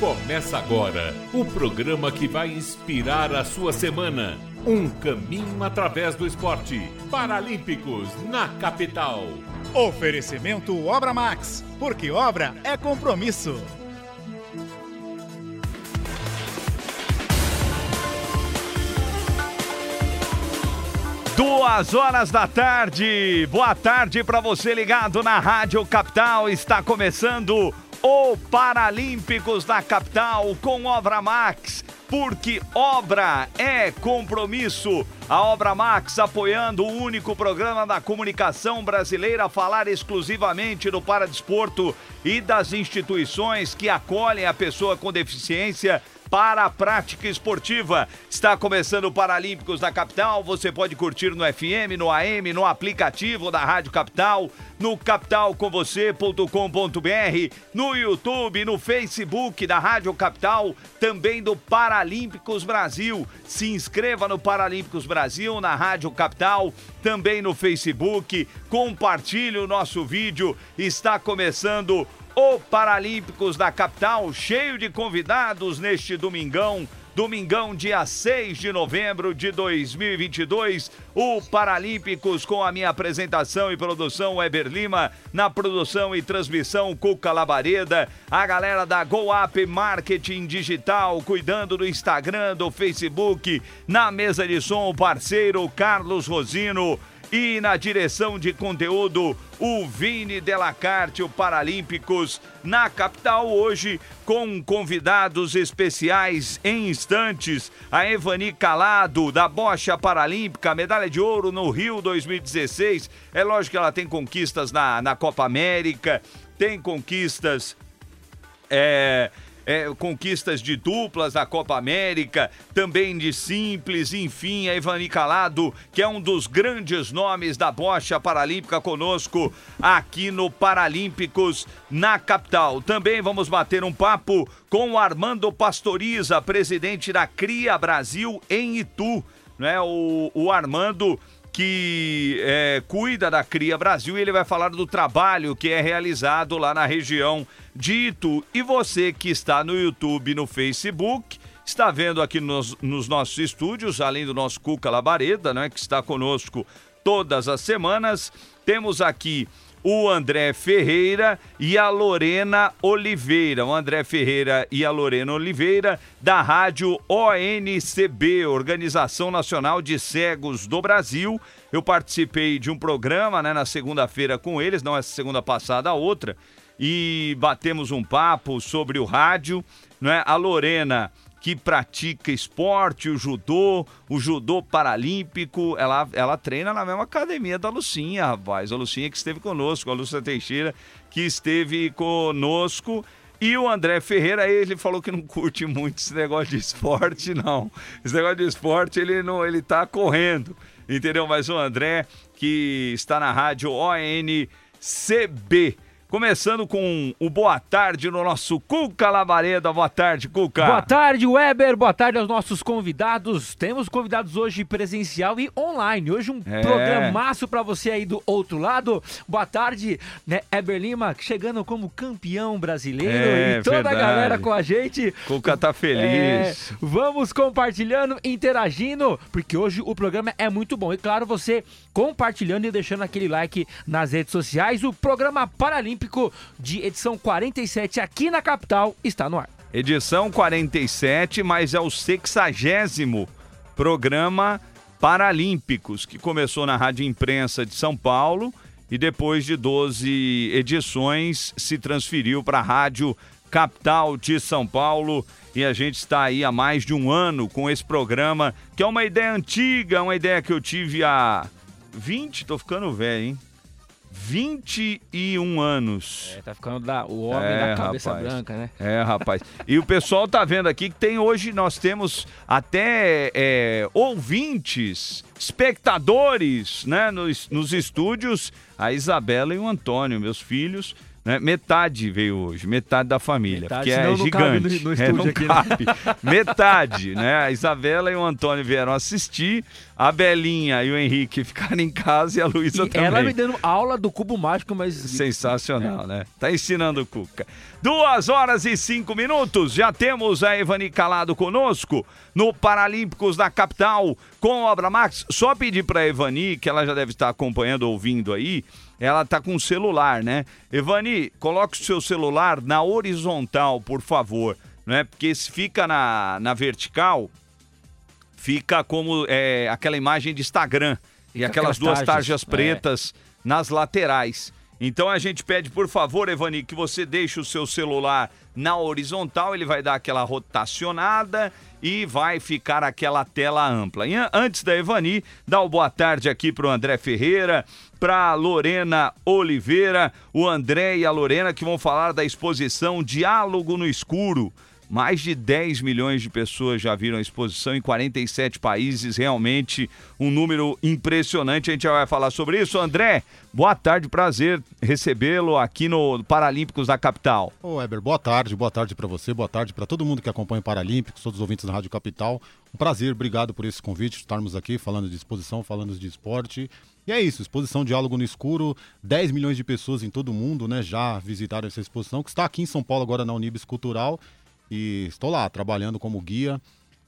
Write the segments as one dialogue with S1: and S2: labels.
S1: Começa agora o programa que vai inspirar a sua semana. Um caminho através do esporte. Paralímpicos na capital.
S2: Oferecimento Obra Max, porque obra é compromisso.
S3: Duas horas da tarde. Boa tarde para você ligado na Rádio Capital. Está começando o Paralímpicos da Capital com Obra Max. Porque obra é compromisso. A Obra Max apoiando o único programa da comunicação brasileira a falar exclusivamente do paradesporto e das instituições que acolhem a pessoa com deficiência para a prática esportiva. Está começando o Paralímpicos da Capital. Você pode curtir no FM, no AM, no aplicativo da Rádio Capital, no capitalcomvocê.com.br, no YouTube, no Facebook da Rádio Capital, também do Paralímpicos Brasil. Se inscreva no Paralímpicos Brasil, na Rádio Capital, também no Facebook. Compartilhe o nosso vídeo. Está começando o Paralímpicos da capital, cheio de convidados neste domingão. Domingão, dia 6 de novembro de 2022, o Paralímpicos com a minha apresentação e produção Weber Lima, na produção e transmissão Cuca Labareda, a galera da Go Up Marketing Digital cuidando do Instagram, do Facebook, na mesa de som o parceiro Carlos Rosino e na direção de conteúdo, o Vini Delacarte, o Paralímpicos, na capital hoje, com convidados especiais em instantes. A Evani Calado, da Bocha Paralímpica, medalha de ouro no Rio 2016. É lógico que ela tem conquistas na, na Copa América, tem conquistas. É, é, conquistas de duplas da Copa América, também de simples, enfim, a Ivani Calado, que é um dos grandes nomes da bocha paralímpica conosco aqui no Paralímpicos na capital. Também vamos bater um papo com o Armando Pastoriza, presidente da Cria Brasil em Itu. Né? O, o Armando que é, cuida da Cria Brasil e ele vai falar do trabalho que é realizado lá na região de Itu. E você que está no YouTube e no Facebook, está vendo aqui nos, nos nossos estúdios, além do nosso Cuca Labareda, né, que está conosco todas as semanas, temos aqui o André Ferreira e a Lorena Oliveira. O André Ferreira e a Lorena Oliveira, da rádio ONCB, Organização Nacional de Cegos do Brasil. Eu participei de um programa né, na segunda-feira com eles, não essa segunda passada, a outra, e batemos um papo sobre o rádio. Né? A Lorena que pratica esporte, o judô, o judô paralímpico, ela, ela treina na mesma academia da Lucinha, rapaz. A Lucinha que esteve conosco, a Lúcia Teixeira, que esteve conosco. E o André Ferreira, ele falou que não curte muito esse negócio de esporte, não. Esse negócio de esporte, ele não, ele tá correndo, entendeu? Mas o André, que está na rádio ONCB, Começando com o boa tarde no nosso Cuca Labareda. Boa tarde, Cuca.
S4: Boa tarde, Weber. Boa tarde aos nossos convidados. Temos convidados hoje presencial e online. Hoje um é. programaço para você aí do outro lado. Boa tarde, né, Eber Lima, chegando como campeão brasileiro é, e toda verdade. a galera com a gente.
S3: Cuca tá feliz. É,
S4: vamos compartilhando, interagindo, porque hoje o programa é muito bom. E claro, você compartilhando e deixando aquele like nas redes sociais. O programa Paralímpico Olímpico de edição 47 aqui na capital está no ar.
S3: Edição 47, mas é o sexagésimo programa Paralímpicos, que começou na Rádio Imprensa de São Paulo e depois de 12 edições se transferiu para a Rádio Capital de São Paulo. E a gente está aí há mais de um ano com esse programa, que é uma ideia antiga, uma ideia que eu tive há 20, tô ficando velho, hein? 21 anos.
S4: É, tá ficando da, o homem é, da cabeça rapaz. branca, né?
S3: É, rapaz. E o pessoal tá vendo aqui que tem hoje, nós temos até é, ouvintes, espectadores, né, nos, nos estúdios, a Isabela e o Antônio, meus filhos, Né? Metade veio hoje, metade da família,
S4: Metade,
S3: porque é gigante.
S4: no- no
S3: É, não
S4: aqui, né?
S3: cabe. Metade, né? A Isabela e o Antônio vieram assistir, a Belinha e o Henrique ficaram em casa e a Luísa também.
S4: ela me dando aula do cubo mágico, mas.
S3: Sensacional, né? Tá ensinando o Cuca. Duas horas e cinco minutos. Já temos a Evani Calado conosco no Paralímpicos da capital com Obra Max. Só pedir pra Evani, que ela já deve estar acompanhando, ouvindo aí. Ela tá com o celular, né? Evani, coloque o seu celular na horizontal, por favor. Né? Porque se fica na, na vertical, fica como é, aquela imagem de Instagram. E
S4: Fica
S3: aquelas
S4: aquelas
S3: duas
S4: tarjas,
S3: tarjas
S4: é.
S3: pretas nas laterais. Então a gente pede, por favor, Evani, que você deixe o seu celular na horizontal, ele vai dar aquela rotacionada e vai ficar aquela tela ampla. E an- antes da Evani, dá o boa tarde aqui pro André Ferreira, pra Lorena Oliveira, o André e a Lorena que vão falar da exposição Diálogo no Escuro. Mais de 10 milhões de pessoas já viram a exposição em 47 países, realmente um número impressionante. A gente já vai falar sobre isso. André, boa tarde, prazer recebê-lo aqui no Paralímpicos da capital.
S5: Ô, Weber, boa tarde, boa tarde para você, boa tarde para todo mundo que acompanha o Paralímpicos, todos os ouvintes da Rádio Capital. Um prazer, obrigado por esse convite, estarmos aqui falando de exposição, falando de esporte. E é isso, exposição Diálogo no Escuro, 10 milhões de pessoas em todo o mundo, né, já visitaram essa exposição, que está aqui em São Paulo agora na Unibis Cultural. E estou lá, trabalhando como guia,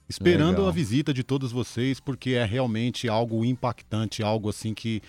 S5: esperando
S3: Legal.
S5: a visita de todos vocês, porque é realmente algo impactante, algo assim que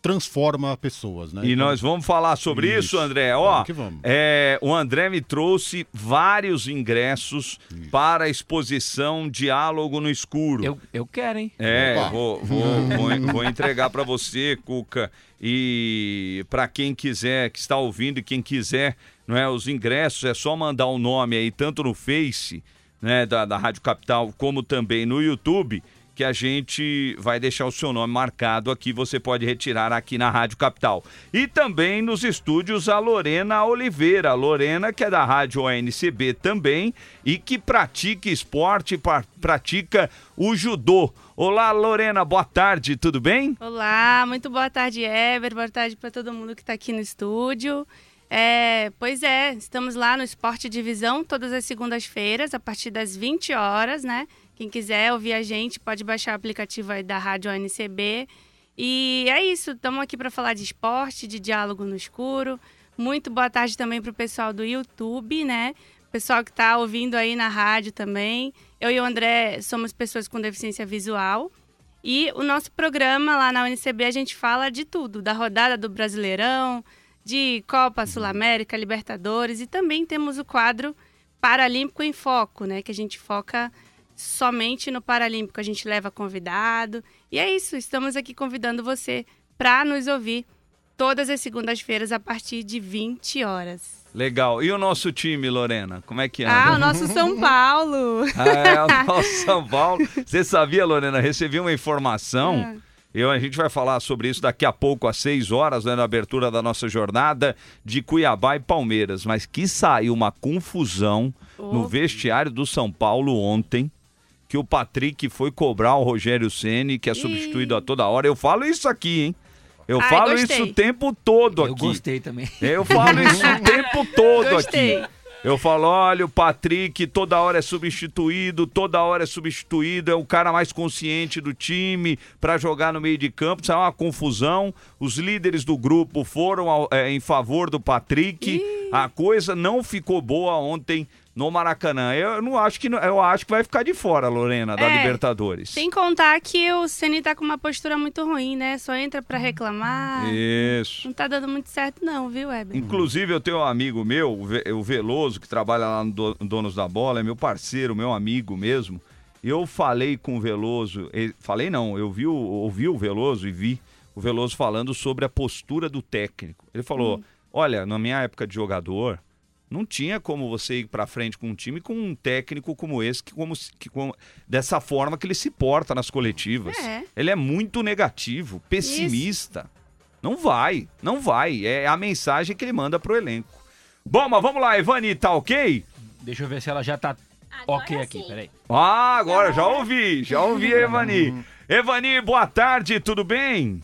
S5: transforma pessoas, né?
S3: E
S5: Então,
S3: nós vamos falar sobre isso,
S5: Isso.
S3: André. Ó,
S5: Vamos que vamos.
S3: é, o André me trouxe vários ingressos para a exposição Diálogo no Escuro.
S4: Eu, eu quero, hein?
S3: É, vou, vou, vou, vou entregar para você, Cuca, e para quem quiser, que está ouvindo e quem quiser, não é, os ingressos, é só mandar o nome aí, tanto no Face, né, da, da Rádio Capital, como também no YouTube, que a gente vai deixar o seu nome marcado aqui, você pode retirar aqui na Rádio Capital. E também nos estúdios a Lorena Oliveira, a Lorena que é da Rádio ONCB também e que pratica esporte, pa- pratica o judô. Olá, Lorena, boa tarde, tudo bem?
S6: Olá, muito boa tarde, Ever. Boa tarde para todo mundo que está aqui no estúdio. É, pois é, estamos lá no Esporte Divisão todas as segundas-feiras, a partir das 20 horas, né? Quem quiser ouvir a gente pode baixar o aplicativo da Rádio ONCB. E é isso, estamos aqui para falar de esporte, de diálogo no escuro. Muito boa tarde também para o pessoal do YouTube, né? Pessoal que está ouvindo aí na rádio também. Eu e o André somos pessoas com deficiência visual. E o nosso programa lá na UNCB a gente fala de tudo, da rodada do Brasileirão, de Copa Sul-América, Libertadores e também temos o quadro Paralímpico em Foco, né, que a gente foca somente no Paralímpico, a gente leva convidado. E é isso, estamos aqui convidando você para nos ouvir todas as segundas-feiras a partir de 20 horas.
S3: Legal. E o nosso time, Lorena, como é que anda?
S6: Ah, o nosso São Paulo.
S3: Ah, é, o nosso São Paulo. Você sabia, Lorena? Recebi uma informação. Eu, a gente vai falar sobre isso daqui a pouco, às 6 horas, né, na abertura da nossa jornada de Cuiabá e Palmeiras. Mas que saiu uma confusão no vestiário do São Paulo ontem. Que o Patrick foi cobrar o Rogério Ceni, que é substituído a toda hora. Eu falo isso aqui, hein? Eu
S6: Ai,
S3: falo
S6: gostei.
S3: isso o tempo todo
S4: Eu
S3: aqui.
S4: gostei também.
S3: Eu falo isso o tempo todo
S6: Gostei.
S3: aqui. Eu falo, olha, o Patrick toda hora é substituído, toda hora é substituído, é o cara mais consciente do time para jogar no meio de campo. Isso é uma confusão. Os líderes do grupo foram ao- é, em favor do Patrick. A coisa não ficou boa ontem no Maracanã. Eu não acho que eu acho que vai ficar de fora, Lorena, da
S6: É,
S3: Libertadores.
S6: Sem contar que o Ceni tá com uma postura muito ruim, né? Só entra para reclamar.
S3: Isso.
S6: Não tá dando muito certo não, viu, Weber?
S3: Inclusive, eu tenho um amigo meu, o Ve- o Veloso, que trabalha lá no Do- Donos da Bola, é meu parceiro, meu amigo mesmo. Eu falei com o Veloso, falei não, eu vi, ouvi o Veloso e vi o Veloso falando sobre a postura do técnico. Ele falou: olha, na minha época de jogador, não tinha como você ir pra frente com um time com um técnico como esse, que como, que como- dessa forma que ele se porta nas coletivas.
S6: É.
S3: Ele é muito negativo, pessimista. Não vai, não vai. É a mensagem que ele manda pro elenco. Bom, mas vamos lá, Ivani, tá ok?
S4: Deixa eu ver se ela já tá ok aqui, peraí.
S3: Ah, agora já ouvi, já ouvi Evani. Evani, boa tarde, tudo bem?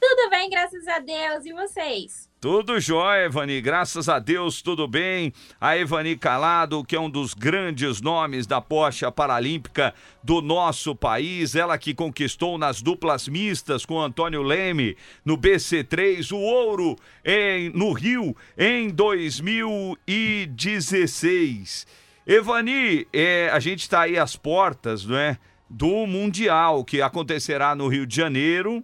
S7: Tudo bem, graças a Deus. E vocês?
S3: Tudo jóia, Evani. Graças a Deus, tudo bem. A Evani Calado, que é um dos grandes nomes da Porsche Paralímpica do nosso país. Ela que conquistou nas duplas mistas com Antônio Leme no BC3 o ouro em, no Rio em 2016. Evani, é, a gente está aí às portas, não é? Do Mundial que acontecerá no Rio de Janeiro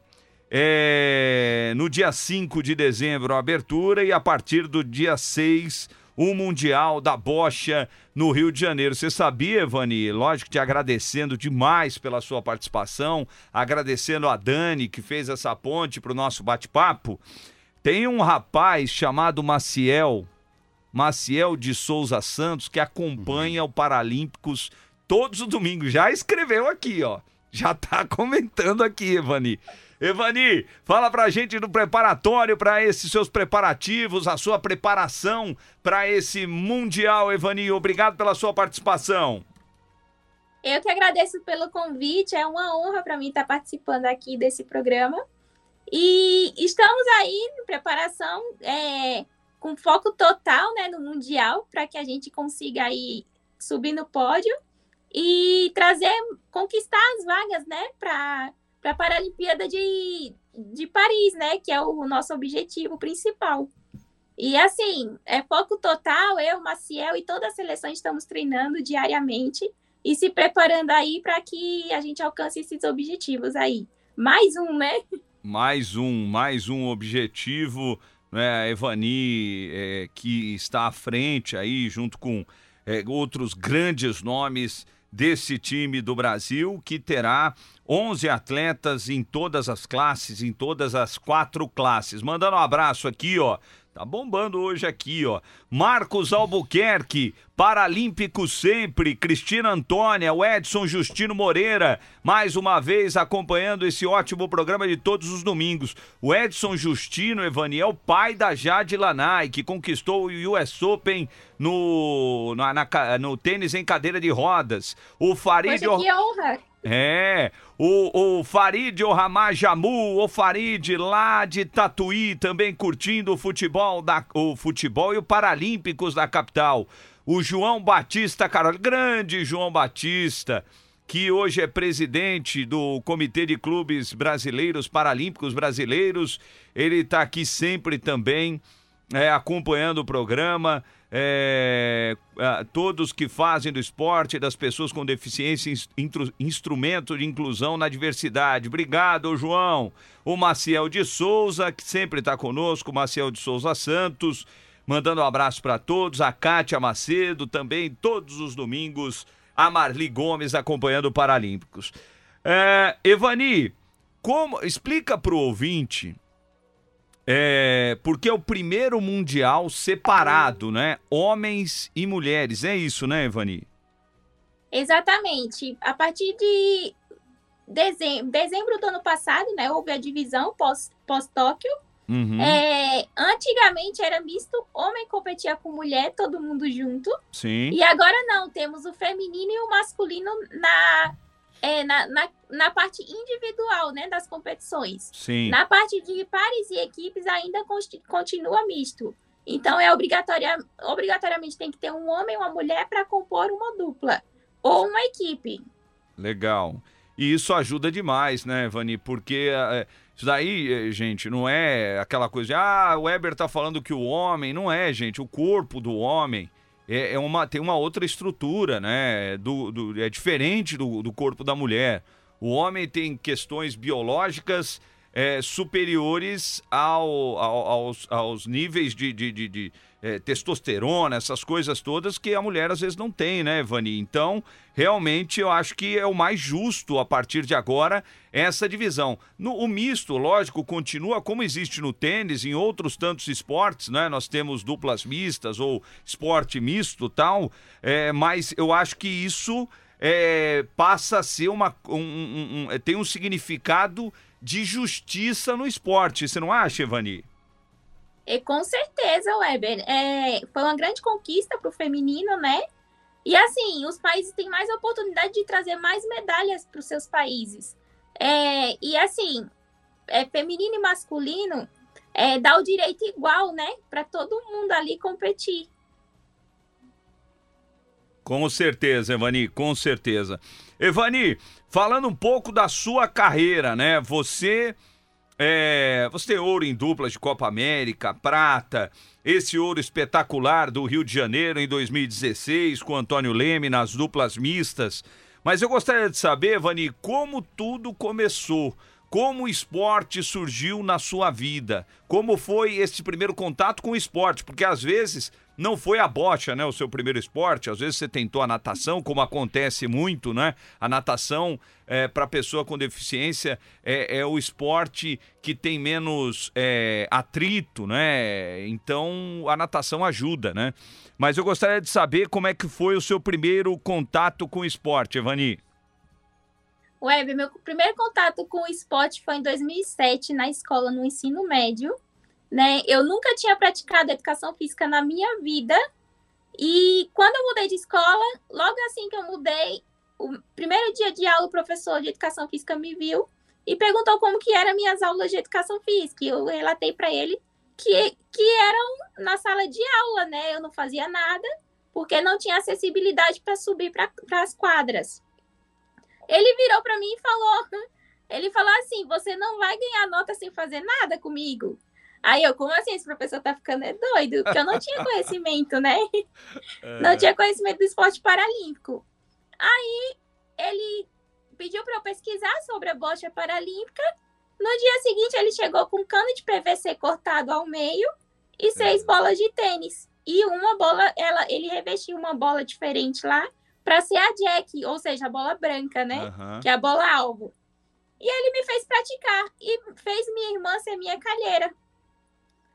S3: é, no dia 5 de dezembro, a abertura, e a partir do dia 6, o Mundial da Bocha no Rio de Janeiro. Você sabia, Evani? Lógico, te agradecendo demais pela sua participação, agradecendo a Dani, que fez essa ponte para o nosso bate-papo. Tem um rapaz chamado Maciel, Maciel de Souza Santos, que acompanha o Paralímpicos todos os domingos. Já escreveu aqui, ó. Já tá comentando aqui, Evani. Evani, fala pra gente do preparatório para esses seus preparativos, a sua preparação para esse Mundial, Evani. Obrigado pela sua participação.
S7: Eu que agradeço pelo convite, é uma honra para mim estar participando aqui desse programa. E estamos aí em preparação é, com foco total né, no Mundial, para que a gente consiga aí subir no pódio e trazer, conquistar as vagas né, para para a Paralimpíada de, de Paris, né? Que é o nosso objetivo principal. E assim, é foco total, eu, Maciel e toda a seleção estamos treinando diariamente e se preparando aí para que a gente alcance esses objetivos aí. Mais um, né?
S3: Mais um, mais um objetivo, né? A Evani, é, que está à frente aí, junto com é, outros grandes nomes desse time do Brasil, que terá 11 atletas em todas as classes, em todas as quatro classes. Mandando um abraço aqui, ó. Tá bombando hoje aqui, ó. Marcos Albuquerque, Paralímpico sempre, Cristina Antônia, o Edson Justino Moreira, mais uma vez acompanhando esse ótimo programa de todos os domingos. O Edson Justino Evaniel, pai da Jade Lanai, que conquistou o US Open no, na, na, no tênis em cadeira de rodas. O Farid...
S7: Poxa, que honra!
S3: É, Farid Ohamajamu, o Farid lá de Tatuí, também curtindo o futebol, da, o futebol e o Paralímpicos da capital. O João Batista, Carol, grande João Batista, que hoje é presidente do Comitê de Clubes Brasileiros, Paralímpicos Brasileiros. Ele está aqui sempre também é, acompanhando o programa é, todos que fazem do esporte, das pessoas com deficiência, instru, instrumento de inclusão na diversidade. Obrigado, João. O Maciel de Souza, que sempre está conosco, Maciel de Souza Santos, mandando um abraço para todos. A Kátia Macedo, também todos os domingos. A Marli Gomes acompanhando o Paralímpicos. É, Evani, como explica para o ouvinte é, porque é o primeiro mundial separado, né? Homens e mulheres. É isso, né, Evani?
S7: Exatamente. A partir de dezembro, dezembro do ano passado, né? Houve a divisão pós-Tóquio. Pós Uhum. É, antigamente era misto, homem competia com mulher, todo mundo junto.
S3: Sim.
S7: E agora não, temos o feminino e o masculino na é, na, na, na, parte individual né, das competições.
S3: Sim.
S7: Na parte de pares e equipes ainda continua misto. Então, é obrigatória, obrigatoriamente tem que ter um homem e uma mulher para compor uma dupla ou uma equipe.
S3: Legal. E isso ajuda demais, né, Vani? Porque é, isso daí, é, gente, não é aquela coisa de, ah, o Weber tá falando que o homem. Não é, gente. O corpo do homem é, é uma, tem uma outra estrutura, né? Do, do, é diferente do, do corpo da mulher. O homem tem questões biológicas é, superiores ao, ao, aos, aos níveis de, de, de, de é, testosterona, essas coisas todas que a mulher às vezes não tem, né, Vani? Então, realmente, eu acho que é o mais justo a partir de agora essa divisão. No, o misto, lógico, continua como existe no tênis, em outros tantos esportes, né? Nós temos duplas mistas ou esporte misto tal, é, mas eu acho que isso é, passa a ser uma. Um, um, um, tem um significado de justiça no esporte, você não acha, Evani?
S7: Com certeza, Weber. É, foi uma grande conquista para o feminino, né? E assim, os países têm mais oportunidade de trazer mais medalhas para os seus países. É, e assim, é, feminino e masculino é, dá o direito igual, né? Para todo mundo ali competir.
S3: Com certeza, Evani, com certeza. Evani, falando um pouco da sua carreira, né? Você é, você tem ouro em duplas de Copa América, prata, esse ouro espetacular do Rio de Janeiro em 2016 com Antônio Leme nas duplas mistas. Mas eu gostaria de saber, Vani, como tudo começou. Como o esporte surgiu na sua vida? Como foi esse primeiro contato com o esporte? Porque às vezes não foi a bocha, né, o seu primeiro esporte. Às vezes você tentou a natação, como acontece muito, né? A natação é, para pessoa com deficiência é, é, o esporte que tem menos é, atrito, né? Então a natação ajuda, né? Mas eu gostaria de saber como é que foi o seu primeiro contato com o esporte, Evani.
S7: Web, meu primeiro contato com o esporte foi em 2007 na escola no ensino médio né? Eu nunca tinha praticado educação física na minha vida. E quando eu mudei de escola, logo assim que eu mudei, o primeiro dia de aula, o professor de educação física me viu e perguntou como que eram minhas aulas de educação física. E eu relatei para ele que, que eram na sala de aula, né? Eu não fazia nada, porque não tinha acessibilidade para subir para as quadras. Ele virou para mim e falou: ele falou assim: você não vai ganhar nota sem fazer nada comigo. Aí eu, como assim? Esse professor tá ficando é doido? Porque eu não tinha conhecimento, né? É. Não tinha conhecimento do esporte paralímpico. Aí ele pediu para eu pesquisar sobre a bocha paralímpica. No dia seguinte, ele chegou com um cano de PVC cortado ao meio e seis é. bolas de tênis. E uma bola, ela, ele revestiu uma bola diferente lá para ser a Jack, ou seja, a bola branca, né? Uhum. Que é a bola alvo. E ele me fez praticar e fez minha irmã ser minha calheira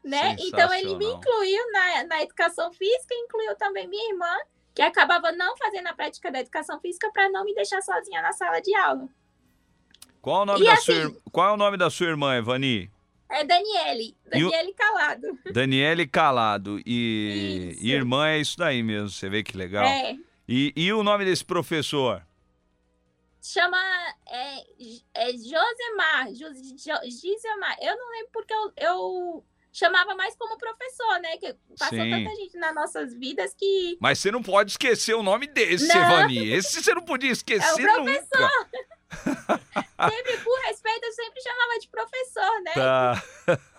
S7: né? Então ele me incluiu na, na educação física, incluiu também minha irmã, que acabava não fazendo a prática da educação física para não me deixar sozinha na sala de aula.
S3: Qual, o nome da assim, sua, qual é o nome da sua irmã, Evani?
S7: É Daniele. Daniele Calado.
S3: Daniele Calado. E, e, irmã é isso daí mesmo, você vê que legal.
S7: É.
S3: E, e o nome desse professor?
S7: Chama é, é Josemar. Josemar. Eu não lembro porque eu, eu chamava mais como professor, né? Que passou Sim. tanta gente nas nossas vidas que.
S3: Mas você não pode esquecer o nome desse, não. Evani. Esse você não podia esquecer é o professor.
S7: sempre, por respeito, eu sempre chamava de professor, né?
S3: Tá.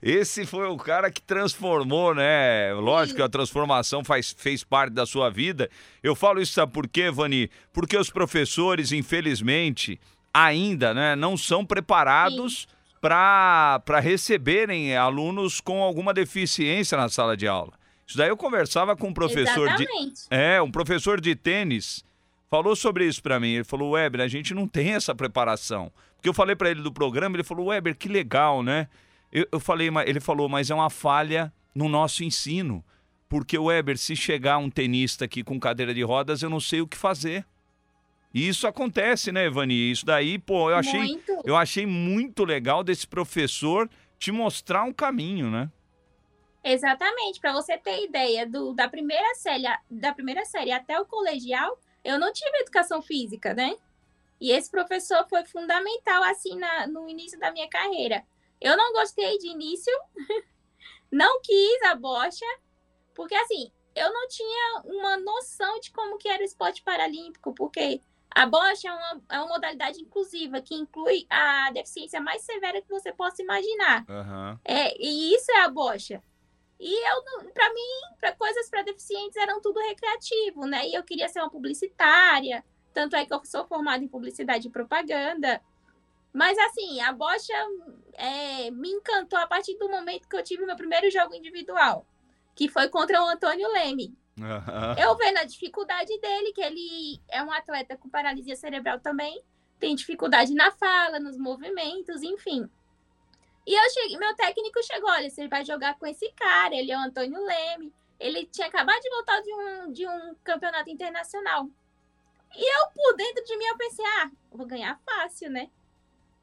S3: Esse foi o cara que transformou, né? Lógico que a transformação faz, fez parte da sua vida. Eu falo isso, sabe por quê, Vani? Porque os professores, infelizmente, ainda né, não são preparados. Sim para receberem alunos com alguma deficiência na sala de aula. Isso daí eu conversava com um professor
S7: Exatamente.
S3: de é, um professor de tênis falou sobre isso para mim. Ele falou: "Weber, a gente não tem essa preparação". Porque eu falei para ele do programa, ele falou: "Weber, que legal, né?" Eu, eu falei, ele falou: "Mas é uma falha no nosso ensino". Porque, Weber, se chegar um tenista aqui com cadeira de rodas, eu não sei o que fazer. E isso acontece, né, Evani? Isso daí, pô, eu achei, muito. eu achei muito legal desse professor te mostrar um caminho, né?
S7: Exatamente, para você ter ideia do, da primeira série, da primeira série até o colegial, eu não tive educação física, né? E esse professor foi fundamental assim na, no início da minha carreira. Eu não gostei de início, não quis a bocha, porque assim, eu não tinha uma noção de como que era o esporte paralímpico, porque a bocha é uma, é uma modalidade inclusiva, que inclui a deficiência mais severa que você possa imaginar.
S3: Uhum.
S7: É, e isso é a bocha. E eu, para mim, para coisas para deficientes eram tudo recreativo, né? E eu queria ser uma publicitária, tanto é que eu sou formada em publicidade e propaganda. Mas assim, a bocha é, me encantou a partir do momento que eu tive meu primeiro jogo individual, que foi contra o Antônio Leme.
S3: Uhum.
S7: Eu vendo a dificuldade dele, que ele é um atleta com paralisia cerebral também, tem dificuldade na fala, nos movimentos, enfim. E eu cheguei, meu técnico chegou, olha, você vai jogar com esse cara, ele é o Antônio Leme. Ele tinha acabado de voltar de um, de um campeonato internacional. E eu, por dentro de mim, eu pensei, ah, vou ganhar fácil, né?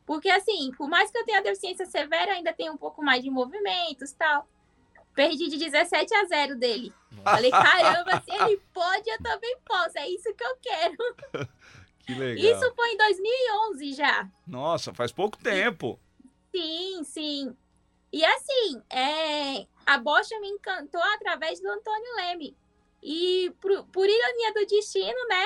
S7: Porque, assim, por mais que eu tenha deficiência severa, ainda tem um pouco mais de movimentos tal. Perdi de 17 a 0 dele. Falei, caramba, se ele pode, eu também posso. É isso que eu quero.
S3: Que legal.
S7: Isso foi em 2011 já.
S3: Nossa, faz pouco tempo.
S7: Sim, sim. E assim, é, a bocha me encantou através do Antônio Leme. E por, por ironia do destino, né?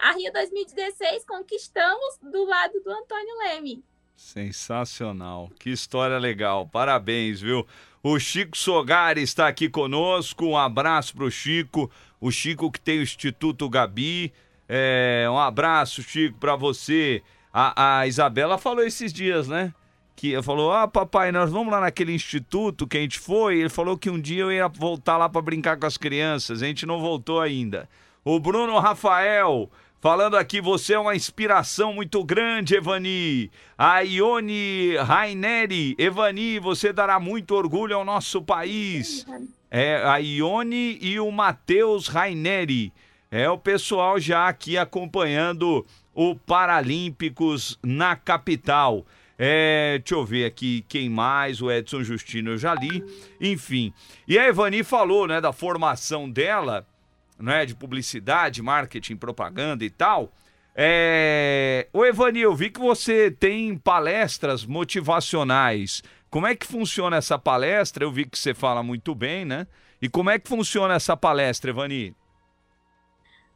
S7: A Rio 2016 conquistamos do lado do Antônio Leme.
S3: Sensacional. Que história legal. Parabéns, viu? O Chico Sogari está aqui conosco. Um abraço para o Chico. O Chico que tem o Instituto Gabi. É, um abraço, Chico, para você. A, a Isabela falou esses dias, né? que falou: Ah, papai, nós vamos lá naquele instituto que a gente foi. Ele falou que um dia eu ia voltar lá para brincar com as crianças. A gente não voltou ainda. O Bruno Rafael. Falando aqui, você é uma inspiração muito grande, Evani. A Ione Raineri. Evani, você dará muito orgulho ao nosso país. É a Ione e o Matheus Raineri. É o pessoal já aqui acompanhando o Paralímpicos na capital. É, deixa eu ver aqui quem mais, o Edson Justino eu já li, enfim. E a Evani falou, né, da formação dela, né, de publicidade, marketing, propaganda e tal. É... Ô Evani, eu vi que você tem palestras motivacionais. Como é que funciona essa palestra? Eu vi que você fala muito bem, né? E como é que funciona essa palestra, Evani?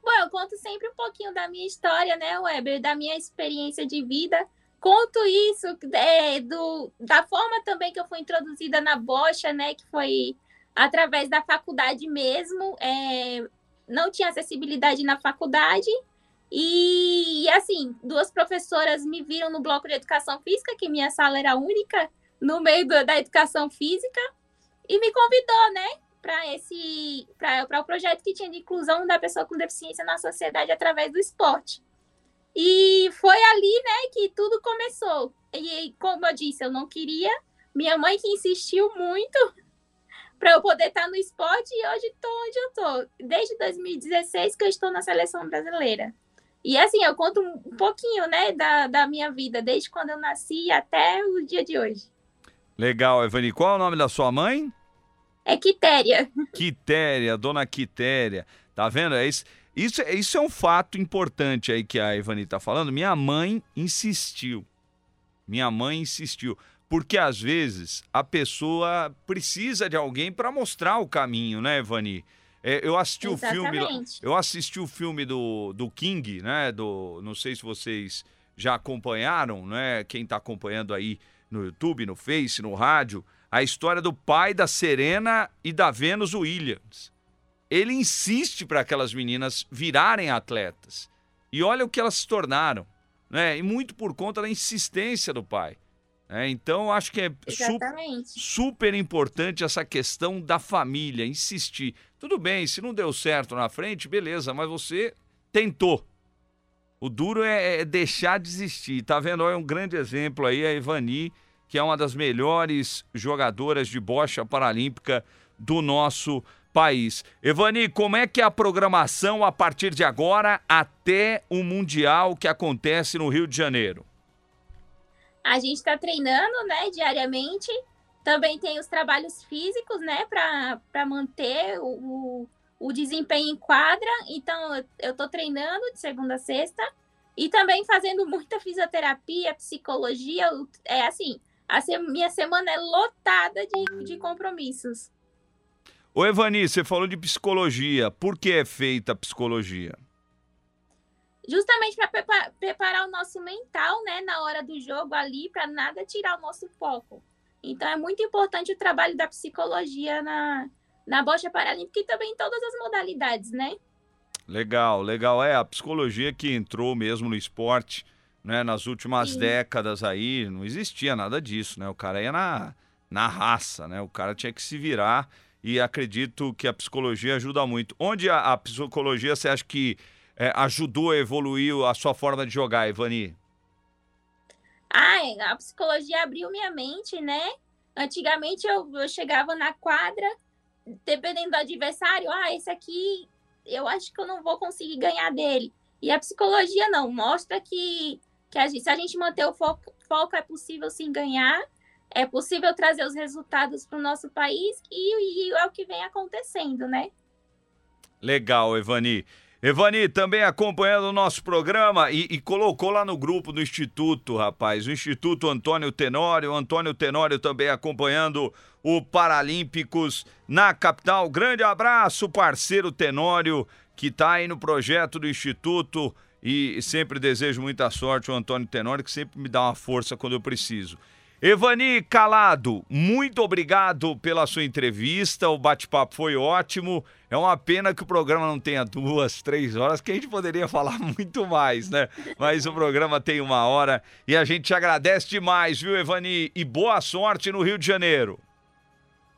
S7: Bom, eu conto sempre um pouquinho da minha história, né, Weber, da minha experiência de vida conto isso é, do, da forma também que eu fui introduzida na bocha, né? Que foi através da faculdade mesmo. É, não tinha acessibilidade na faculdade. E, assim, duas professoras me viram no bloco de educação física, que minha sala era única no meio da educação física, e me convidou, né, para esse para o projeto que tinha de inclusão da pessoa com deficiência na sociedade através do esporte. E foi ali, né, que tudo começou. E como eu disse, eu não queria. Minha mãe que insistiu muito para eu poder estar no esporte e hoje estou onde eu estou. Desde 2016 que eu estou na seleção brasileira. E assim, eu conto um pouquinho, né, da, da minha vida, desde quando eu nasci até o dia de hoje.
S3: Legal, Evani. Qual é o nome da sua mãe?
S7: É Quitéria.
S3: Quitéria, dona Quitéria. Tá vendo? É isso. Isso, isso é um fato importante aí que a Ivani está falando. Minha mãe insistiu. Minha mãe insistiu. Porque às vezes a pessoa precisa de alguém para mostrar o caminho, né, Ivani? É, eu assisti Exatamente. o filme. Eu assisti o filme do, do King, né? Do, não sei se vocês já acompanharam, né? Quem está acompanhando aí no YouTube, no Face, no rádio, a história do pai da Serena e da Venus Williams ele insiste para aquelas meninas virarem atletas. E olha o que elas se tornaram. Né? E muito por conta da insistência do pai. É, então, acho que é su super importante essa questão da família, insistir. Tudo bem, se não deu certo na frente, beleza, mas você tentou. O duro é, é deixar de desistir. Tá vendo? É um grande exemplo aí, a Ivani, que é uma das melhores jogadoras de bocha paralímpica do nosso país. Evani, como é que é a programação a partir de agora até o Mundial que acontece no Rio de Janeiro?
S7: A gente está treinando, né, diariamente. Também tem os trabalhos físicos, né, para manter o, o, desempenho em quadra. Então, eu estou treinando de segunda a sexta e também fazendo muita fisioterapia, psicologia. É assim, a minha semana é lotada de, de compromissos.
S3: Ô Evani, você falou de psicologia. Por que é feita a psicologia?
S7: Justamente para preparar o nosso mental, né, na hora do jogo ali, para nada tirar o nosso foco. Então é muito importante o trabalho da psicologia na, na bocha paralímpica e também em todas as modalidades, né?
S3: Legal, legal. É a psicologia que entrou mesmo no esporte, né? Nas últimas Sim. décadas aí, não existia nada disso, né? O cara ia na, na raça, né? O cara tinha que se virar e acredito que a psicologia ajuda muito. Onde a, a psicologia você acha que é, ajudou a evoluir a sua forma de jogar, Ivani?
S7: Ah, a psicologia abriu minha mente, né? Antigamente eu, eu chegava na quadra, dependendo do adversário, ah, esse aqui eu acho que eu não vou conseguir ganhar dele. E a psicologia não, mostra que, que a gente, se a gente manter o foco, foco, é possível sim ganhar é possível trazer os resultados para o nosso país e, e, é o que vem acontecendo, né?
S3: Legal, Evani. Evani também acompanhando o nosso programa e, e, colocou lá no grupo do Instituto, rapaz, o Instituto Antônio Tenório, Antônio Tenório também acompanhando o Paralímpicos na capital. Grande abraço, parceiro Tenório, que está aí no projeto do Instituto e sempre desejo muita sorte ao Antônio Tenório, que sempre me dá uma força quando eu preciso. Evani Calado, muito obrigado pela sua entrevista. O bate-papo foi ótimo. É uma pena que o programa não tenha duas, três horas, que a gente poderia falar muito mais, né? Mas o programa tem uma hora e a gente te agradece demais, viu, Evani? E boa sorte no Rio de Janeiro.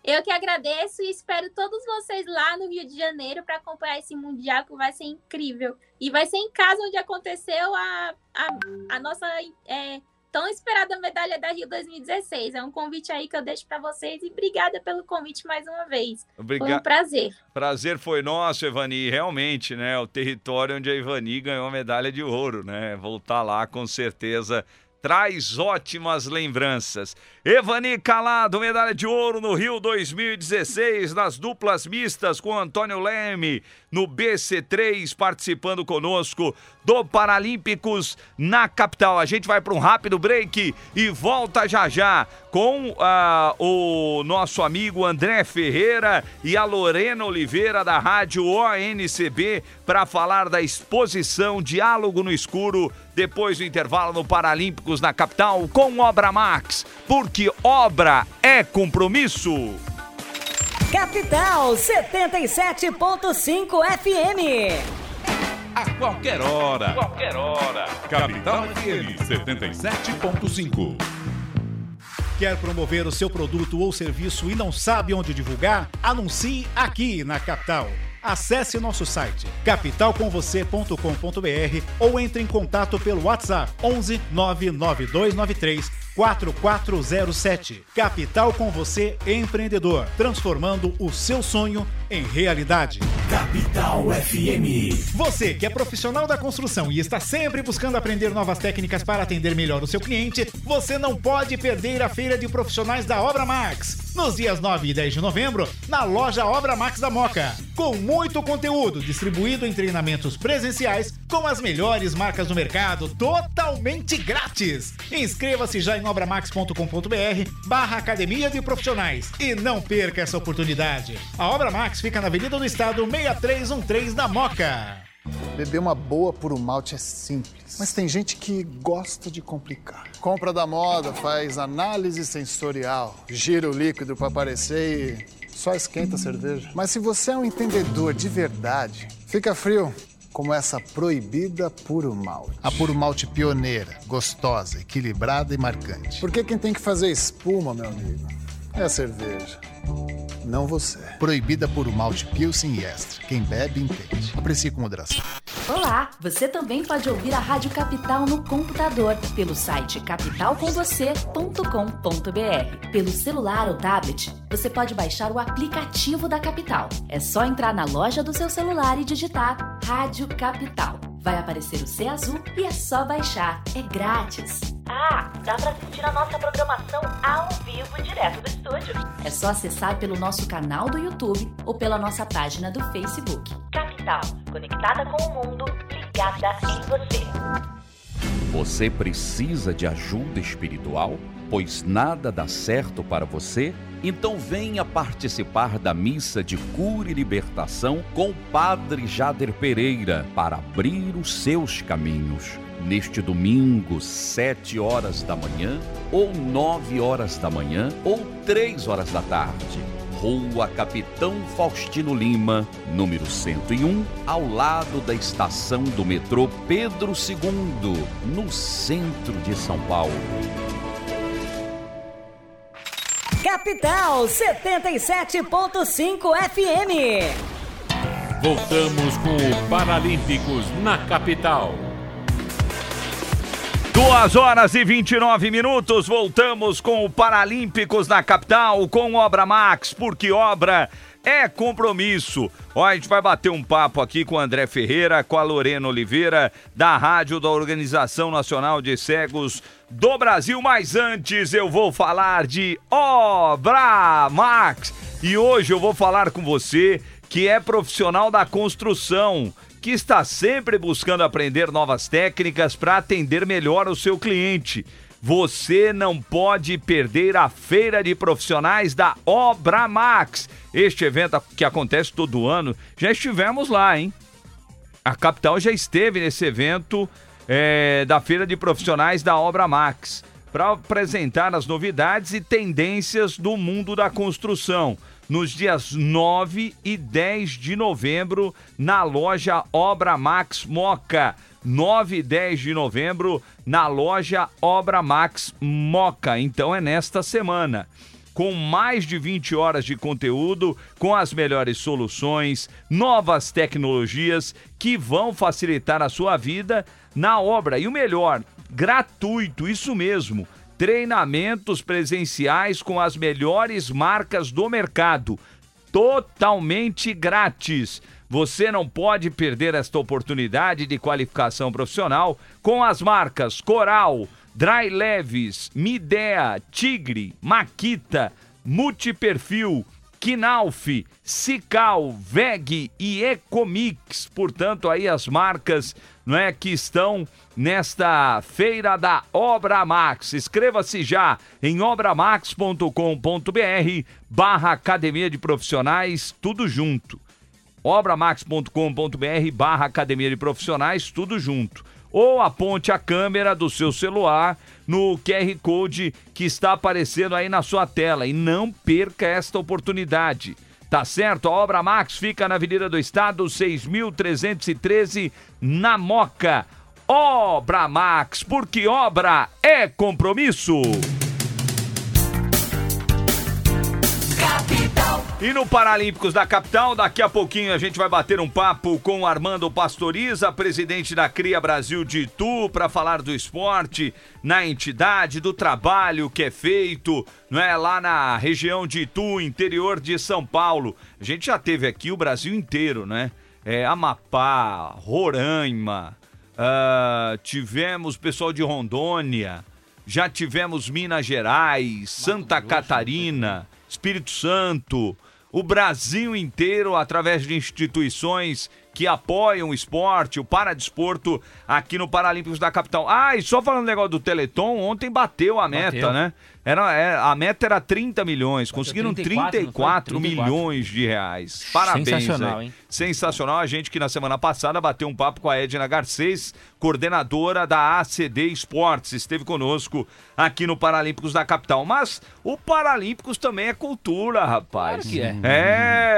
S7: Eu que agradeço e espero todos vocês lá no Rio de Janeiro para acompanhar esse Mundial que vai ser incrível. E vai ser em casa onde aconteceu a, a, a nossa. É, tão esperada medalha da Rio 2016. É um convite aí que eu deixo para vocês e obrigada pelo convite mais uma vez. Obrigado. Foi um prazer.
S3: Prazer foi nosso, Evani. Realmente, né? O território onde a Evani ganhou a medalha de ouro, né? Voltar lá com certeza traz ótimas lembranças. Evani Calado, medalha de ouro no Rio 2016, nas duplas mistas com Antônio Leme, no BC3, participando conosco do Paralímpicos na capital. A gente vai para um rápido break e volta já já com uh, o nosso amigo André Ferreira e a Lorena Oliveira da Rádio ONCB para falar da exposição Diálogo no Escuro depois do intervalo no Paralímpicos na capital com Obra Max, porque obra é compromisso.
S8: Capital 77.5 FM.
S1: Qualquer hora. Qualquer hora. Capital FM 77.5.
S2: Quer promover o seu produto ou serviço e não sabe onde divulgar? Anuncie aqui na Capital. Acesse nosso site capitalcomvocê.com.br ou entre em contato pelo WhatsApp 11 99293 4407. Capital com você, empreendedor, transformando o seu sonho em realidade.
S9: Capital FM.
S2: Você que é profissional da construção e está sempre buscando aprender novas técnicas para atender melhor o seu cliente, você não pode perder a feira de profissionais da Obra Max. Nos dias 9 e 10 de novembro, na loja Obra Max da Moca. Com muito conteúdo distribuído em treinamentos presenciais com as melhores marcas do mercado, totalmente grátis. Inscreva-se já em obramax.com.br barra Academia de Profissionais e não perca essa oportunidade. A Obra Max fica na Avenida do Estado 6313 da Moca.
S10: Beber uma boa puro malte é simples, mas tem gente que gosta de complicar. Compra da moda, faz análise sensorial, gira o líquido para aparecer e só esquenta a cerveja. Mas se você é um entendedor de verdade, fica frio como essa proibida puro malte. A puro malte pioneira, gostosa, equilibrada e marcante. Porque quem tem que fazer espuma, meu amigo, é a cerveja. Não você. Proibida por malte Pilsen e Extra. Quem bebe, entende. Aprecie com moderação.
S8: Olá! Você também pode ouvir a Rádio Capital no computador, pelo site capitalcomvocê.com.br. Pelo celular ou tablet, você pode baixar o aplicativo da Capital. É só entrar na loja do seu celular e digitar Rádio Capital. Vai aparecer o C azul e é só baixar. É grátis.
S11: Ah, dá para assistir a nossa programação ao vivo direto do estúdio.
S8: É só acessar pelo nosso canal do YouTube ou pela nossa página do Facebook.
S11: Capital, conectada com o mundo, ligada em você.
S1: Você precisa de ajuda espiritual? Pois nada dá certo para você? Então venha participar da missa de cura e libertação com o Padre Jader Pereira para abrir os seus caminhos neste domingo, sete horas da manhã, ou nove horas da manhã, ou três horas da tarde. Rua Capitão Faustino Lima, número 101, ao lado da estação do metrô Pedro II, no centro de São Paulo.
S8: Capital 77.5 FM.
S1: Voltamos com o Paralímpicos na capital.
S3: Duas horas e 29 minutos, voltamos com o Paralímpicos na capital, com Obra Max, porque obra é compromisso. Ó, a gente vai bater um papo aqui com o André Ferreira, com a Lorena Oliveira, da rádio da Organização Nacional de Cegos do Brasil. Mas antes eu vou falar de Obra Max. E hoje eu vou falar com você que é profissional da construção que está sempre buscando aprender novas técnicas para atender melhor o seu cliente. Você não pode perder a feira de profissionais da Obra Max. Este evento que acontece todo ano, já estivemos lá, hein? A capital já esteve nesse evento é, da feira de profissionais da Obra Max para apresentar as novidades e tendências do mundo da construção. Nos dias 9 e 10 de novembro, na loja Obra Max Moca. 9 e 10 de novembro, na loja Obra Max Moca. Então é nesta semana com mais de 20 horas de conteúdo, com as melhores soluções, novas tecnologias que vão facilitar a sua vida na obra. E o melhor, gratuito, isso mesmo. Treinamentos presenciais com as melhores marcas do mercado, totalmente grátis. Você não pode perder esta oportunidade de qualificação profissional com as marcas Coral, Dry Leves, Midea, Tigre, Maquita, Multiperfil, Knauf, Cical, Veg e Ecomix. Portanto, aí as marcas não é, que estão nesta feira da Obra Max. Inscreva-se já em obramax.com.br barra Academia de Profissionais, tudo junto. obramax.com.br barra Academia de Profissionais, tudo junto ou aponte a câmera do seu celular no QR Code que está aparecendo aí na sua tela e não perca esta oportunidade. Tá certo? A Obra Max fica na Avenida do Estado, 6313, na Moca. Obra Max, porque obra é compromisso. E no Paralímpicos da capital, daqui a pouquinho a gente vai bater um papo com Armando Pastoriza, presidente da Cria Brasil de Itu, para falar do esporte na entidade, do trabalho que é feito, não é lá na região de Itu, interior de São Paulo. A gente já teve aqui o Brasil inteiro, né? É, Amapá, Roraima, uh, tivemos pessoal de Rondônia, já tivemos Minas Gerais, Santa Catarina, Espírito Santo o Brasil inteiro, através de instituições que apoiam o esporte, o paradesporto aqui no Paralímpicos da capital. Ah, e só falando negócio do Teleton, ontem bateu a meta, bateu. né? Era, é, a meta era 30 milhões, conseguiram 34, 34, 34, milhões de reais. Parabéns. Sensacional, hein? Sensacional. A gente que na semana passada bateu um papo com a Edna Garcês, coordenadora da ACD Esportes, esteve conosco aqui no Paralímpicos da capital. Mas o Paralímpicos também é cultura, rapaz.
S4: Claro que é.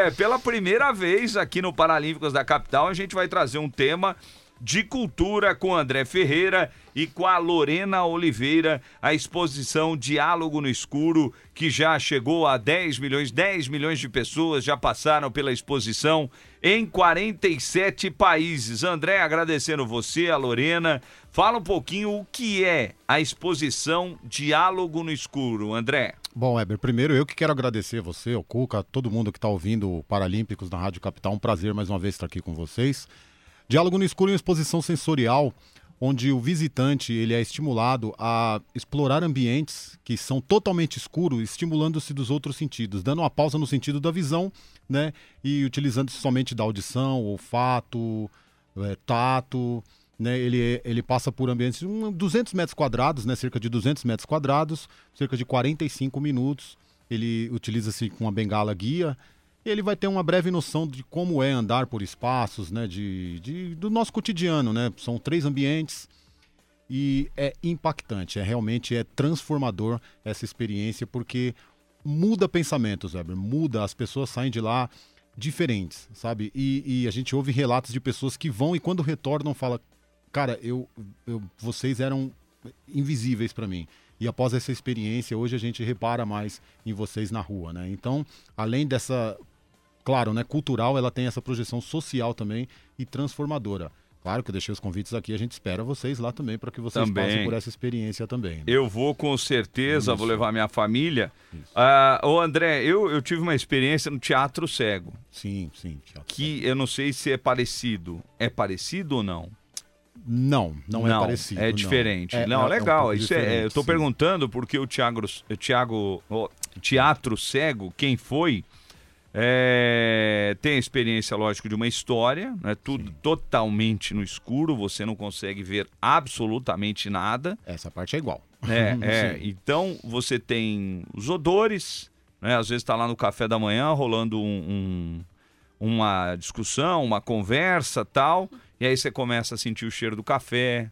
S3: É, pela primeira vez aqui no Paralímpicos da capital, a gente vai trazer um tema de Cultura com André Ferreira e com a Lorena Oliveira, a exposição Diálogo no Escuro, que já chegou a 10 milhões, 10 milhões de pessoas já passaram pela exposição em 47 países. André, agradecendo você, a Lorena, fala um pouquinho o que é a exposição Diálogo no Escuro, André.
S5: Bom, Weber, primeiro eu que quero agradecer você, o Cuca, todo mundo que está ouvindo o Paralímpicos na Rádio Capital. Um prazer mais uma vez estar aqui com vocês. Diálogo no Escuro é uma exposição sensorial onde o visitante ele é estimulado a explorar ambientes que são totalmente escuros, estimulando-se dos outros sentidos, dando uma pausa no sentido da visão, né, e utilizando-se somente da audição, olfato, é, tato, né, ele, ele passa por ambientes de 200 metros quadrados, né, cerca de 200 metros quadrados, cerca de 45 minutos, ele utiliza-se com uma bengala guia, ele vai ter uma breve noção de como é andar por espaços, né, de, de, do nosso cotidiano, né? São três ambientes e é impactante, é realmente é transformador essa experiência porque muda pensamentos, Weber, muda, as pessoas saem de lá diferentes, sabe? E, e, a gente ouve relatos de pessoas que vão e quando retornam fala, cara, eu, eu vocês eram invisíveis para mim. E após essa experiência, hoje a gente repara mais em vocês na rua, né? Então, além dessa claro, né, cultural, ela tem essa projeção social também e transformadora. Claro que eu deixei os convites aqui, a gente espera vocês lá também para que vocês também. passem por essa experiência também. Né?
S3: Eu vou com certeza, Isso. vou levar minha família. Uh, ô André, eu, eu tive uma experiência no Teatro Cego.
S5: Sim, sim.
S3: que cego. eu não sei se é parecido. É parecido ou não?
S5: Não, não, é não é parecido.
S3: É diferente. Não, é, não é, legal. É um Isso é, eu estou perguntando porque o Thiago, Thiago, o Teatro Cego, quem foi, é, tem a experiência, lógico, de uma história, né? tudo totalmente no escuro, você não consegue ver absolutamente nada.
S5: Essa parte é igual.
S3: É, é. Então você tem os odores, né? Às vezes está lá no café da manhã rolando um, um, uma discussão, uma conversa tal, e aí você começa a sentir o cheiro do café.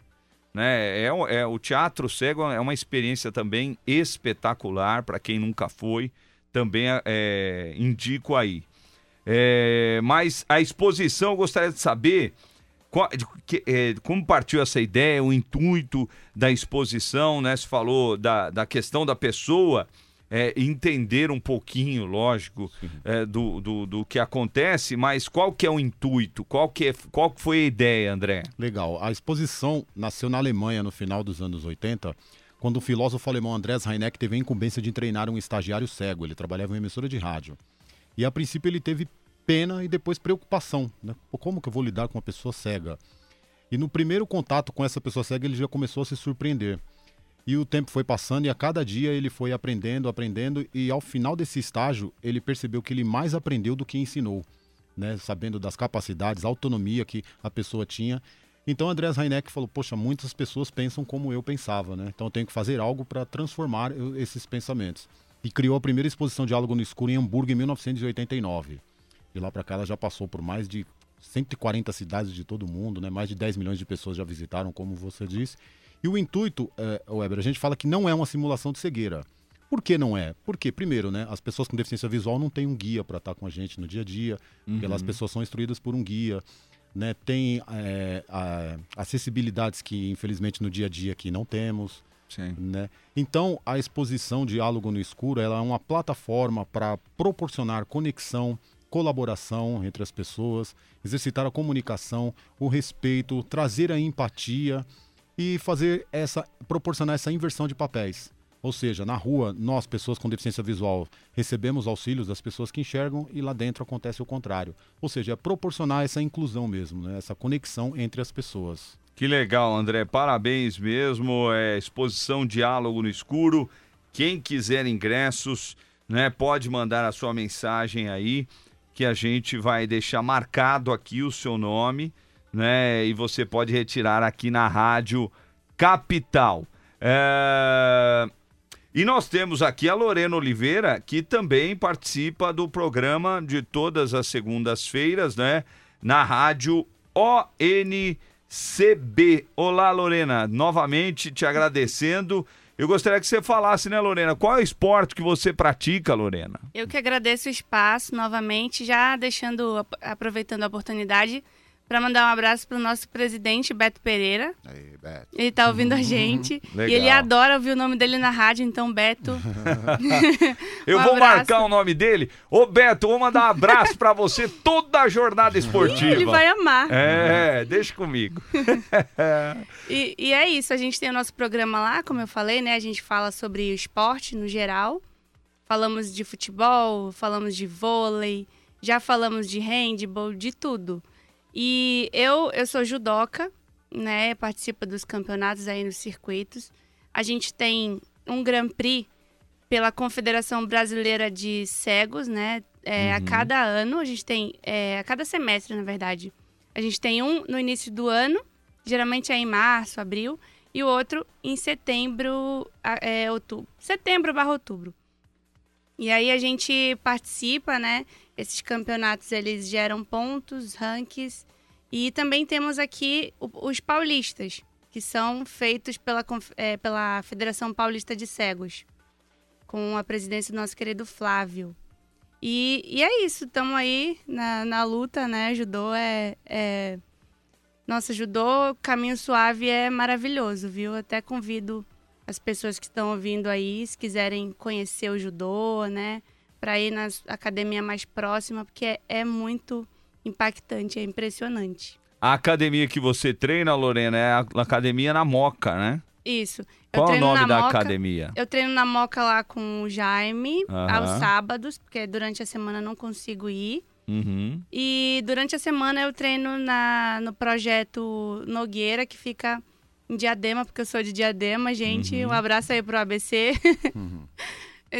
S3: Né? É, é, o teatro cego é uma experiência também espetacular para quem nunca foi. Também é, indico aí. É, mas a exposição, eu gostaria de saber qual, que, é, como partiu essa ideia, o intuito da exposição, né? Se falou da, da questão da pessoa é, entender um pouquinho, lógico, é, do, do, do, que acontece, mas qual que é o intuito? Qual que, é, qual foi a ideia, André?
S5: Legal. A exposição nasceu na Alemanha no final dos anos 80, quando o filósofo alemão Andreas Heineck teve a incumbência de treinar um estagiário cego. Ele trabalhava em uma emissora de rádio. E a princípio ele teve pena e depois preocupação. Né? Como que eu vou lidar com uma pessoa cega? E no primeiro contato com essa pessoa cega, ele já começou a se surpreender. E o tempo foi passando e a cada dia ele foi aprendendo, aprendendo e ao final desse estágio ele percebeu que ele mais aprendeu do que ensinou, né? Sabendo das capacidades, autonomia que a pessoa tinha. Então Andreas Heineck falou: "Poxa, muitas pessoas pensam como eu pensava, né? Então eu tenho que fazer algo para transformar esses pensamentos." E criou a primeira exposição Diálogo no Escuro em Hamburgo em 1989. De lá para cá ela já passou por mais de 140 cidades de todo o mundo, né? Mais de 10 milhões de pessoas já visitaram, como você disse. E o intuito, é, Weber, a gente fala que não é uma simulação de cegueira. Por que não é? Porque, primeiro, né, as pessoas com deficiência visual não têm um guia para estar com a gente no dia a dia, uhum. porque as pessoas são instruídas por um guia. Né, tem é, a, acessibilidades que, infelizmente, no dia a dia aqui não temos. Né? Então, a exposição Diálogo no Escuro ela é uma plataforma para proporcionar conexão, colaboração entre as pessoas, exercitar a comunicação, o respeito, trazer a empatia e fazer essa proporcionar essa inversão de papéis. Ou seja, na rua, nós, pessoas com deficiência visual, recebemos auxílios das pessoas que enxergam e lá dentro acontece o contrário. Ou seja, é proporcionar essa inclusão mesmo, né? essa conexão entre as pessoas.
S3: Que legal, André. Parabéns mesmo. É exposição Diálogo no Escuro. Quem quiser ingressos, né, pode mandar a sua mensagem aí, que a gente vai deixar marcado aqui o seu nome né? E você pode retirar aqui na Rádio Capital. É... E nós temos aqui a Lorena Oliveira, que também participa do programa de todas as segundas-feiras, né? Na Rádio ONCB. Olá, Lorena, novamente te agradecendo. Eu gostaria que você falasse, né, Lorena? Qual é o esporte que você pratica, Lorena?
S6: Eu que agradeço o espaço novamente, já deixando, aproveitando a oportunidade para mandar um abraço pro nosso presidente Beto Pereira.
S5: Aí, Beto.
S6: Ele tá ouvindo a gente.
S3: Legal.
S6: E ele adora ouvir o nome dele na rádio, então, Beto.
S3: Eu
S6: Um
S3: vou
S6: abraço.
S3: marcar o nome dele. Ô, Beto, vou mandar um abraço para você toda a jornada esportiva.
S6: Ele vai amar.
S3: É, deixa comigo.
S6: E, e é isso, a gente tem o nosso programa lá, como eu falei, né? A gente fala sobre o esporte no geral. Falamos de futebol, falamos de vôlei, já falamos de handball, de tudo. E eu, eu sou judoca, né? Participo dos campeonatos aí nos circuitos. A gente tem um Grand Prix pela Confederação Brasileira de Cegos, né? É, A cada ano, a gente tem. é, a cada semestre, na verdade. A gente tem um no início do ano, geralmente é em março, abril, e o outro em setembro, é, outubro. Setembro barra outubro. E aí a gente participa, né? Esses campeonatos eles geram pontos, rankings. E também temos aqui os paulistas, que são feitos pela, eh, pela Federação Paulista de Cegos, com a presidência do nosso querido Flávio. E, e é isso, estamos aí na, na luta, né? Judô é, é. Nossa, judô, caminho suave é maravilhoso, viu? Até convido as pessoas que estão ouvindo aí, se quiserem conhecer o judô, né? Para ir na academia mais próxima, porque é, é muito impactante, é impressionante.
S3: A academia que você treina, Lorena, é a academia na Moca, né?
S6: Isso. Eu
S3: Qual o nome
S6: na
S3: da
S6: Moca-
S3: academia?
S6: Eu treino na Moca lá com o Jaime,
S3: Aham.
S6: aos sábados, porque durante a semana eu não consigo ir.
S3: Uhum.
S6: E durante a semana eu treino na, no projeto Nogueira, que fica em Diadema, porque eu sou de Diadema, gente.
S3: Uhum.
S6: Um abraço aí pro ABC.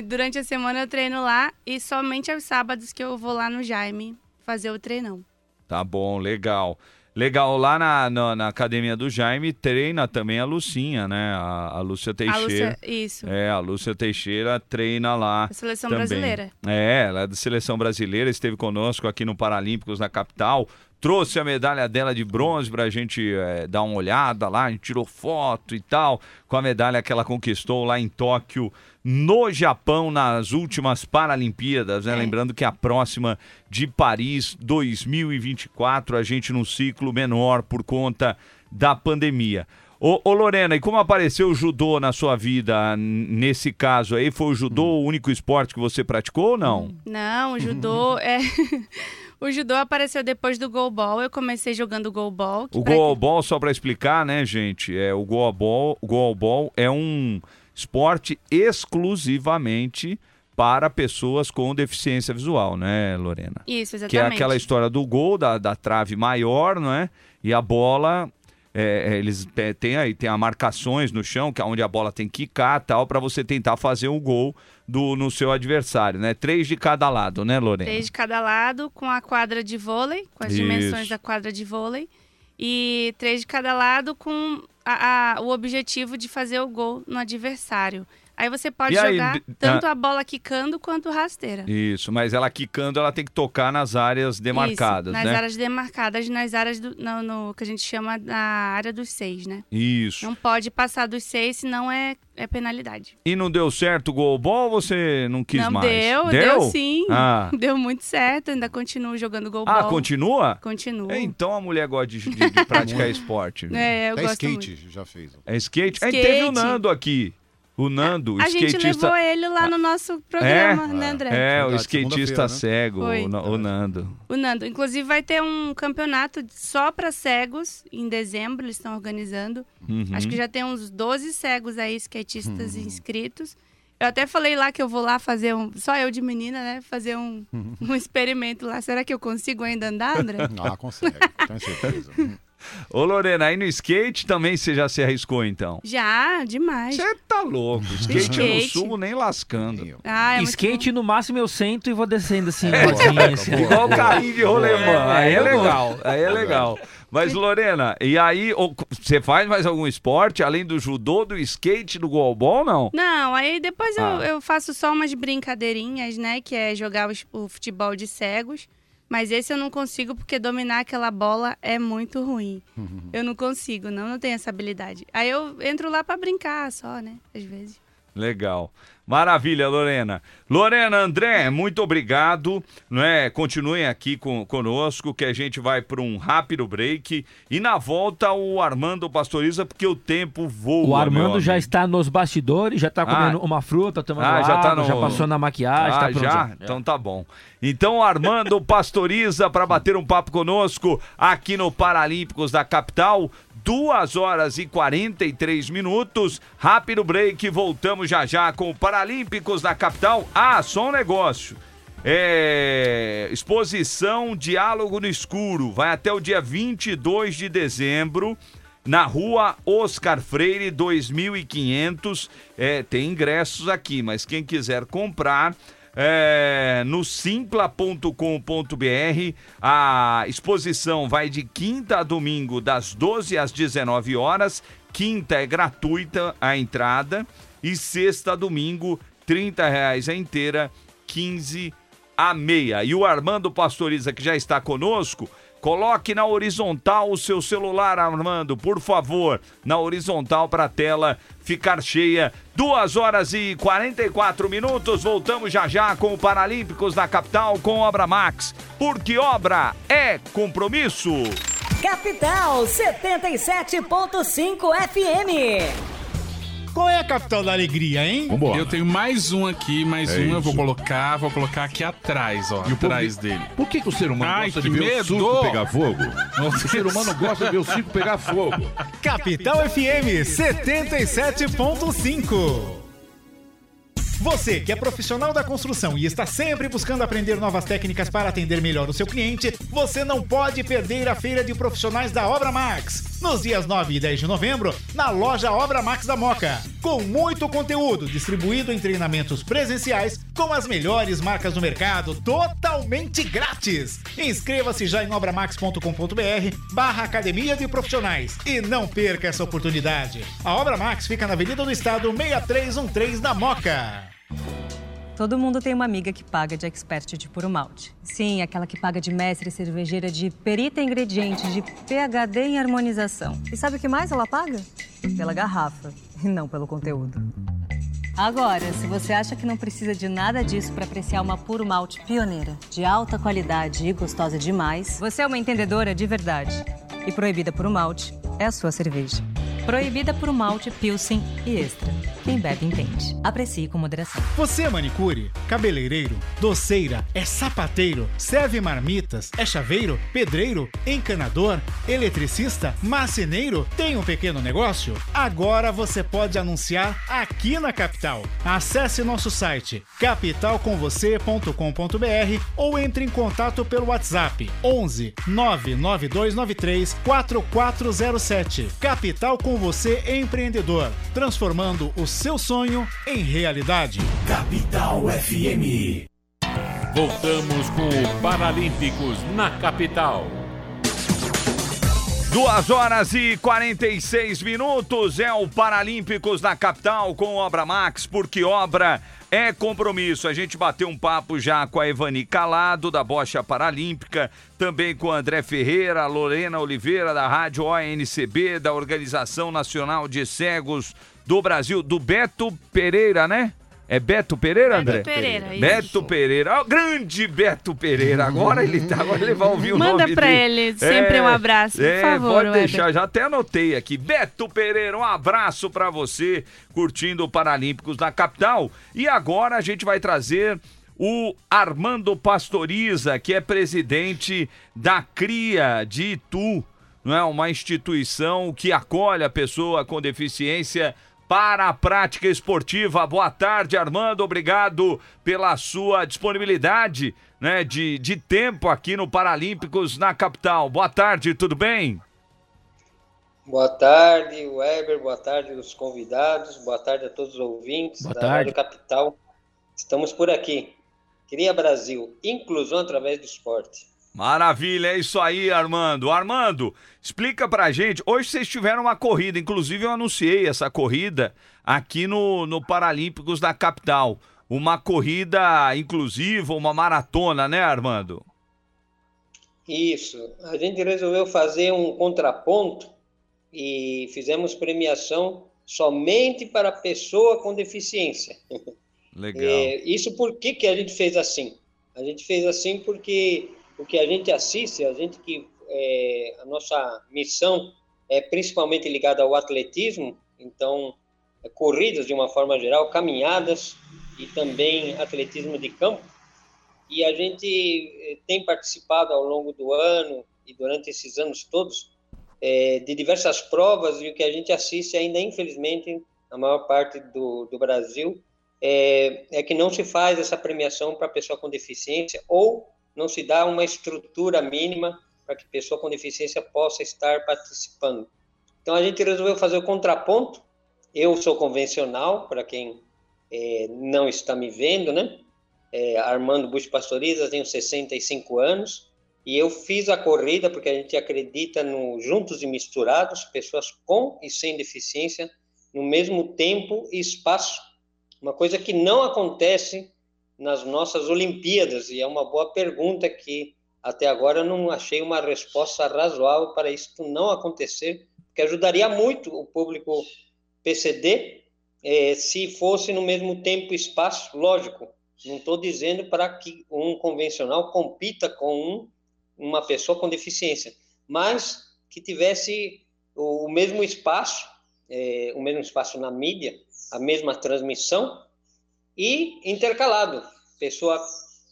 S6: Durante a semana eu treino lá e somente aos sábados que eu vou lá no Jaime fazer o treinão.
S3: Tá bom, legal. Legal, lá na, na, na academia do Jaime treina também a Lucinha, né? A, a Lúcia
S6: A
S3: Teixeira.
S6: Lúcia, isso.
S3: É, a Lúcia Teixeira treina lá.
S6: A seleção
S3: também.
S6: brasileira.
S3: É, ela é da seleção brasileira, esteve conosco aqui no Paralímpicos na capital. Trouxe a medalha dela de bronze pra gente é, dar uma olhada lá, a gente tirou foto e tal, com a medalha que ela conquistou lá em Tóquio, no Japão, nas últimas Paralimpíadas, né?
S6: É.
S3: Lembrando que a próxima de Paris 2024, a gente num ciclo menor por conta da pandemia. Ô, ô, Lorena, e como apareceu o judô na sua vida nesse caso aí? Foi o judô o único esporte que você praticou ou não?
S6: Não, o judô é. o judô apareceu depois do goalball. Eu comecei jogando goalball. que
S3: O goalball, só para explicar, né, gente? É, o goalball, goalball é um esporte exclusivamente para pessoas com deficiência visual, né, Lorena?
S6: Isso,
S3: Que é
S6: exatamente.
S3: aquela história do gol, da, da trave maior, não é? E a bola, é, é, eles têm aí, tem as marcações no chão, que é onde a bola tem que quicar tal, para você tentar fazer o gol do, no seu adversário, né? Três de cada lado, né, Lorena?
S6: Três de cada lado, com a quadra de vôlei, com as
S3: Isso.
S6: dimensões da quadra de vôlei. E três de cada lado com a- a- o objetivo de fazer o gol no adversário. Aí você pode
S3: E aí,
S6: jogar
S3: d-
S6: tanto a bola quicando quanto rasteira.
S3: Isso, mas ela quicando, ela tem que tocar nas áreas demarcadas,
S6: Isso, nas
S3: né?
S6: áreas demarcadas, nas áreas do, no, no- que a gente chama da área dos seis, né?
S3: Isso.
S6: Não pode passar dos seis, senão é, é penalidade.
S3: E não deu certo o goalball ou você não quis
S6: não
S3: mais?
S6: deu, deu, sim.
S3: Ah,
S6: Deu muito certo, ainda continuo jogando golbol.
S3: ah continua?
S6: Continuo.
S3: É, então a mulher gosta de, de- de praticar esporte.
S6: É, eu
S5: Até
S6: gosto
S5: skate
S6: muito.
S5: já fez.
S3: É skate?
S6: Skate.
S3: teve o Nando aqui. O Nando, o
S6: A gente
S3: skatista.
S6: levou ele lá no nosso programa, né, André?
S3: É, o
S5: Verdade,
S3: skatista
S5: né?
S3: cego,
S6: Foi.
S3: o, o Nando.
S6: O Nando. Inclusive, vai ter um campeonato só para cegos em dezembro, eles estão organizando.
S3: Uhum.
S6: Acho que já tem uns 12 cegos aí, skatistas inscritos. Eu até falei lá que eu vou lá fazer um. Só eu de menina, né? Fazer um, um experimento lá. Será que eu consigo ainda andar, André?
S5: Ah, consegue, tenho certeza.
S3: Ô Lorena, aí no skate também você já se arriscou então?
S6: Já, demais.
S3: Você tá louco. Skate, eu não
S6: Skate.
S3: subo nem lascando.
S6: Ah, é
S4: Skate, no máximo, eu sento e vou descendo assim,
S3: É,
S4: rodinha, assim.
S3: Igual o carrinho de rolemã.
S4: É,
S3: aí é
S4: gosto.
S3: legal. Aí é legal. Mas, Lorena, e aí, você faz mais algum esporte, além do judô, do skate, do goalball, não?
S6: Não, aí depois
S3: Ah.
S6: eu, eu faço só umas brincadeirinhas, né? Que é jogar os- o futebol de cegos. Mas esse eu não consigo porque dominar aquela bola é muito ruim. Eu não consigo, não, não tenho essa habilidade. Aí eu entro lá pra brincar só, né? Às vezes.
S3: Legal. Maravilha, Lorena. Lorena, André, muito obrigado. Não é? Continuem aqui com, conosco, que a gente vai para um rápido break. E na volta, o Armando Pastoriza, porque o tempo voa.
S4: O Armando já está nos bastidores, já está comendo
S3: Ah.
S4: uma fruta, tomando
S3: Ah, já
S4: água,
S3: tá no-
S4: já passou na maquiagem,
S3: Ah,
S4: tá
S3: já? Então tá bom. Então, Armando Pastoriza para bater um papo conosco aqui no Paralímpicos da capital. 2 horas e 43 minutos. Rápido break. Voltamos já já com o Paralímpicos da capital. Ah, só um negócio. É, exposição Diálogo no Escuro. Vai até o dia 22 de dezembro. Na rua Oscar Freire, 2500. É, tem ingressos aqui, mas quem quiser comprar, é, no simpla.com.br. A exposição vai de quinta a domingo, das 12 às 19 horas. Quinta é gratuita a entrada. E sexta a domingo, 30 reais a inteira, 15 a meia. E o Armando Pastoriza, que já está conosco, coloque na horizontal o seu celular, Armando, por favor, na horizontal para a tela ficar cheia. 2 horas e 44 minutos. Voltamos já já com o Paralímpicos da capital com Obra Max, porque obra é compromisso.
S12: Capital 77.5 FM.
S2: Qual é a capital da alegria, hein?
S13: Eu tenho mais um aqui, mais
S2: É
S13: um eu vou colocar, vou colocar aqui atrás, ó,
S14: E
S13: atrás dele.
S14: Por que, que o ser humano
S13: Ai,
S14: gosta de ver
S13: medo!
S14: o circo pegar fogo? O ser humano gosta de ver o circo pegar fogo.
S2: Capital FM 77.5. Você que é profissional da construção e está sempre buscando aprender novas técnicas para atender melhor o seu cliente, você não pode perder a feira de profissionais da Obra Max. nos dias 9 e 10 de novembro, na loja Obra Max da Moca. Com muito conteúdo distribuído em treinamentos presenciais com as melhores marcas do mercado, totalmente grátis. Inscreva-se já em obramax.com.br barra Academia de Profissionais e não perca essa oportunidade. A Obra Max fica na Avenida do Estado 6313 da Moca.
S15: Todo mundo tem uma amiga que paga de expert de puro malte. Sim, aquela que paga de mestre cervejeira de perita em ingredientes, de PhD em harmonização. E sabe o que mais ela paga? Pela garrafa, e não pelo conteúdo. Agora, se você acha que não precisa de nada disso para apreciar uma puro malte pioneira, de alta qualidade e gostosa demais, você é uma entendedora de verdade. E Proibida por Malte é a sua cerveja. Proibida por malte, pilsen e extra. Quem bebe entende. Aprecie com moderação.
S2: Você é manicure, cabeleireiro, doceira, é sapateiro, serve marmitas, é chaveiro, pedreiro, encanador, eletricista, marceneiro, tem um pequeno negócio? Agora você pode anunciar aqui na Capital. Acesse nosso site capitalcomvocê.com.br ou entre em contato pelo WhatsApp 11 99293 4407. Capital com você empreendedor, transformando o seu sonho em realidade.
S9: Capital FM.
S14: Voltamos com o Paralímpicos na capital.
S3: Duas horas e 46 minutos é o Paralímpicos na capital com Obra Max, porque obra é compromisso. A gente bateu um papo já com a Evani Calado, da Bocha Paralímpica, também com André Ferreira, Lorena Oliveira, da Rádio ONCB, da Organização Nacional de Cegos do Brasil, do Beto Pereira, né? É Beto Pereira, André?
S6: Beto Pereira, isso.
S3: Beto Pereira. Ó, grande Beto Pereira. Agora ele tá, agora ele vai ouvir o
S6: Manda
S3: nome
S6: pra
S3: dele.
S6: ele sempre um abraço, por
S3: é,
S6: favor,
S3: Pode
S6: Weber.
S3: deixar, já até anotei aqui. Beto Pereira, um abraço pra você, curtindo o Paralímpicos da capital. E agora a gente vai trazer o Armando Pastoriza, que é presidente da CRIA de Itu, não é? Uma instituição que acolhe a pessoa com deficiência para a prática esportiva. Boa tarde, Armando. Obrigado pela sua disponibilidade né, de, de tempo aqui no Paralímpicos na capital. Boa tarde, tudo bem?
S16: Boa tarde, Weber. Boa tarde, os convidados. Boa tarde a todos os ouvintes
S3: Boa
S16: da
S3: tarde.
S16: Rádio Capital. Estamos por aqui. Cria Brasil, inclusão através do esporte.
S3: Maravilha, é isso aí, Armando. Armando, explica pra gente. Hoje vocês tiveram uma corrida, inclusive eu anunciei essa corrida aqui no, no Paralímpicos da capital. Uma corrida inclusiva, uma maratona, né, Armando?
S16: Isso. A gente resolveu fazer um contraponto e fizemos premiação somente para pessoa com deficiência.
S3: Legal.
S16: É, isso por que, que a gente fez assim? A gente fez assim porque o que a gente assiste, a gente que é, a nossa missão é principalmente ligada ao atletismo, então é, corridas de uma forma geral, caminhadas e também atletismo de campo. E a gente eh, tem participado ao longo do ano e durante esses anos todos eh, de diversas provas e o que a gente assiste ainda, infelizmente, na maior parte do, do Brasil, é, é que não se faz essa premiação para pessoa com deficiência ou não se dá uma estrutura mínima para que pessoa com deficiência possa estar participando. Então a gente resolveu fazer o contraponto. Eu sou convencional, para quem eh, não está me vendo, né? É, Armando Bush Pastoriza, tenho 65 anos e eu fiz a corrida porque a gente acredita no juntos e misturados, pessoas com e sem deficiência, no mesmo tempo e espaço. Uma coisa que não acontece nas nossas Olimpíadas e é uma boa pergunta que até agora não achei uma resposta razoável para isso não acontecer, que ajudaria muito o público PCD eh, se fosse no mesmo tempo e espaço, lógico. Não estou dizendo para que um convencional compita com um, uma pessoa com deficiência, mas que tivesse o, o mesmo espaço, eh, o mesmo espaço na mídia, a mesma transmissão e intercalado, pessoa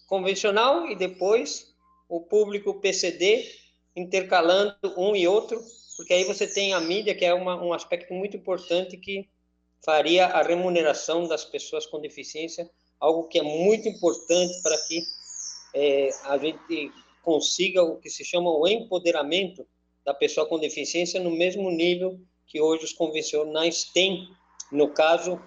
S16: convencional e depois o público PCD intercalando um e outro, porque aí você tem a mídia que é uma, um aspecto muito importante que faria a remuneração das pessoas com deficiência algo que é muito importante para que é, a gente consiga o que se chama o empoderamento da pessoa com deficiência no mesmo nível que hoje os convencionais têm, no caso,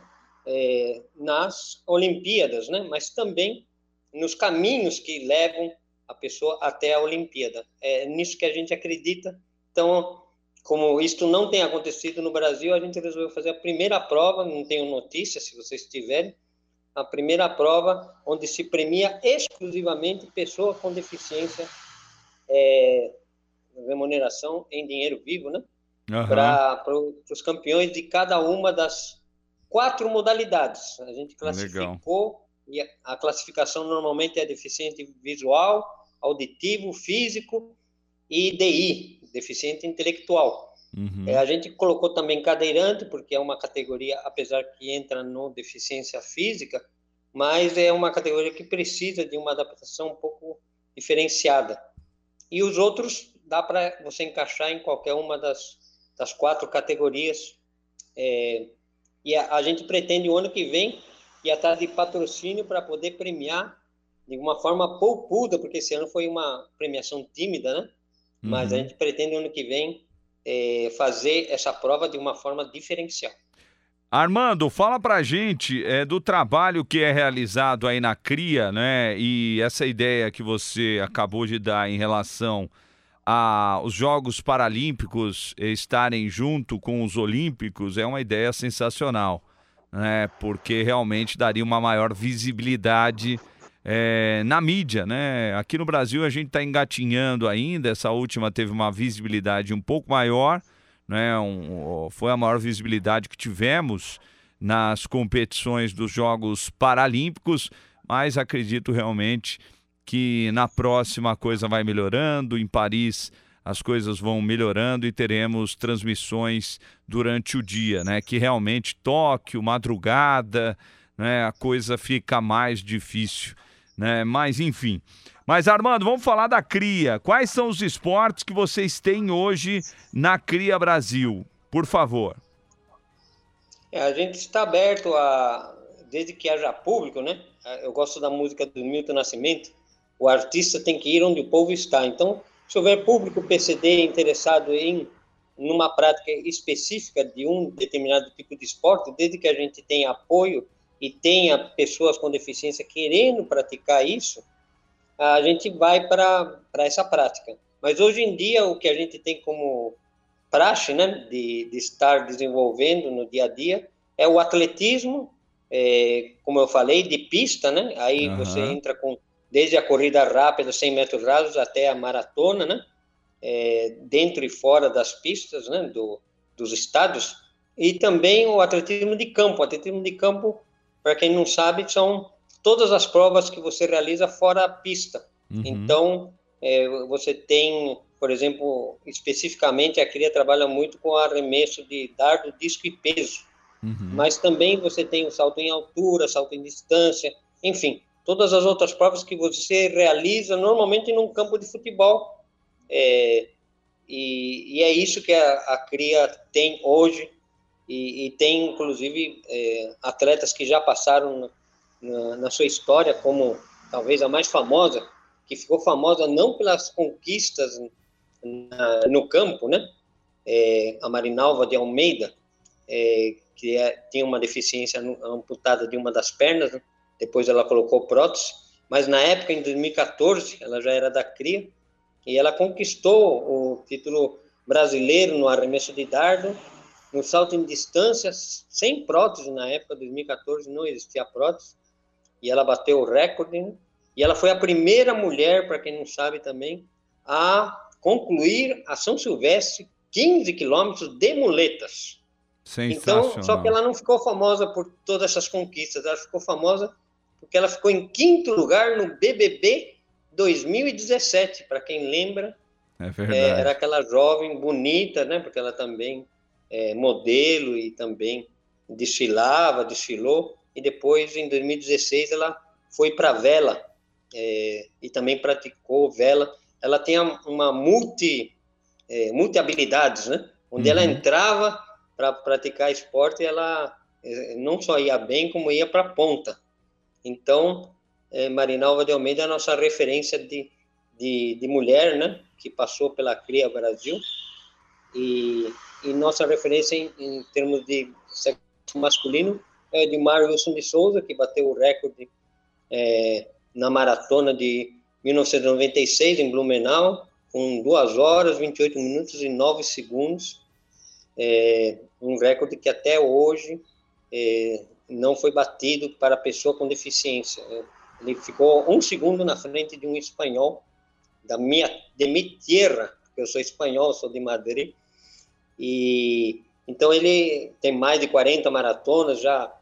S16: é, nas Olimpíadas, né? mas também nos caminhos que levam a pessoa até a Olimpíada. É nisso que a gente acredita. Então, como isto não tem acontecido no Brasil, a gente resolveu fazer a primeira prova, não tenho notícia se vocês tiverem, a primeira prova onde se premia exclusivamente pessoa com deficiência, é, remuneração em dinheiro vivo, né? Uhum. Para os campeões de cada uma das quatro modalidades. A gente classificou Legal. e a, classificação normalmente é deficiente visual, auditivo, físico e DI, deficiente intelectual. Uhum. É, a gente colocou também cadeirante, porque é uma categoria, apesar que entra no deficiência física, mas é uma categoria que precisa de uma adaptação um pouco diferenciada. E os outros dá para você encaixar em qualquer uma das, das quatro categorias. É, e a, a, gente pretende o ano que vem ir atrás de patrocínio para poder premiar de uma forma poupuda, porque esse ano foi uma premiação tímida, né? Uhum. Mas a gente pretende ano que vem é, fazer essa prova de uma forma diferencial.
S3: Armando, fala pra gente é, do trabalho que é realizado aí na CRIA, né? E essa ideia que você acabou de dar em relação aos Jogos Paralímpicos estarem junto com os Olímpicos é uma ideia sensacional, né? Porque realmente daria uma maior visibilidade é, na mídia, né? Aqui no Brasil a gente está engatinhando ainda. Essa última teve uma visibilidade um pouco maior, né? Um, foi a maior visibilidade que tivemos nas competições dos Jogos Paralímpicos, mas acredito realmente que na próxima a coisa vai melhorando. Em Paris as coisas vão melhorando e teremos transmissões durante o dia, né? Que realmente Tóquio, madrugada, né? A coisa fica mais difícil né? Mas enfim. Mas Armando, vamos falar da Cria. Quais são os esportes que vocês têm hoje na Cria Brasil? Por favor.
S16: É, a gente está aberto a desde que haja público, né? Eu gosto da música do Milton Nascimento. O artista tem que ir onde o povo está. Então, se houver público PCD interessado em numa prática específica de um determinado tipo de esporte, desde que a gente tenha apoio e tenha pessoas com deficiência querendo praticar isso, a gente vai para essa prática. Mas hoje em dia, o que a gente tem como praxe né, de, de estar desenvolvendo no dia a dia é o atletismo, é, como eu falei, de pista, né? Aí uhum. você entra com desde a corrida rápida, 100 metros rasos, até a maratona, né? É, dentro e fora das pistas, né? Do, dos estádios. E também o atletismo de campo. O atletismo de campo para quem não sabe, são todas as provas que você realiza fora a pista. Uhum. Então, é, você tem, por exemplo, especificamente a CRIA trabalha muito com arremesso de dardo, disco e peso. Uhum. Mas também você tem o salto em altura, salto em distância, enfim, todas as outras provas que você realiza normalmente num campo de futebol. É, e, e, é isso que a, a CRIA tem hoje e, e tem inclusive é, atletas que já passaram na, na, sua história como talvez a mais famosa, que ficou famosa não pelas conquistas na, no campo, né? É, a Marinalva de Almeida, é, que é, uma deficiência amputada de uma das pernas, né? Depois ela colocou prótese, mas na época, em 2014, ela já era da CRIA, e ela conquistou o título brasileiro no arremesso de dardo no salto em distâncias, sem prótese na época, 2014, não existia prótese, e ela bateu o recorde, né? e ela foi a primeira mulher, para quem não sabe também, a concluir a São Silvestre 15 quilômetros de muletas. Então, só que ela não ficou famosa por todas essas conquistas, ela ficou famosa porque ela ficou em quinto lugar no BBB 2017, para quem lembra.
S3: É verdade. É,
S16: era aquela jovem bonita, né? Porque ela também é, modelo e também desfilava, desfilou, e depois, em 2016, ela foi para vela é, e também praticou vela. Ela tem uma multi, é, multi habilidades, né? Onde uhum. ela entrava para praticar esporte, ela é, não só ia bem, como ia para a ponta. Então, é, Marinalva de Almeida é a nossa referência de, de, de mulher, né? Que passou pela CRIA Brasil E, e nossa referência em, em termos de sexo masculino é de Mário Wilson de Souza, que bateu o recorde é, na maratona de 1996 em Blumenau, com 2 horas, 28 minutos e 9 segundos. É, um recorde que até hoje é, não foi batido para pessoa com deficiência. Ele ficou um segundo na frente de um espanhol da minha de minha terra, porque eu sou espanhol, sou de Madrid. E então ele tem mais de 40 maratonas, já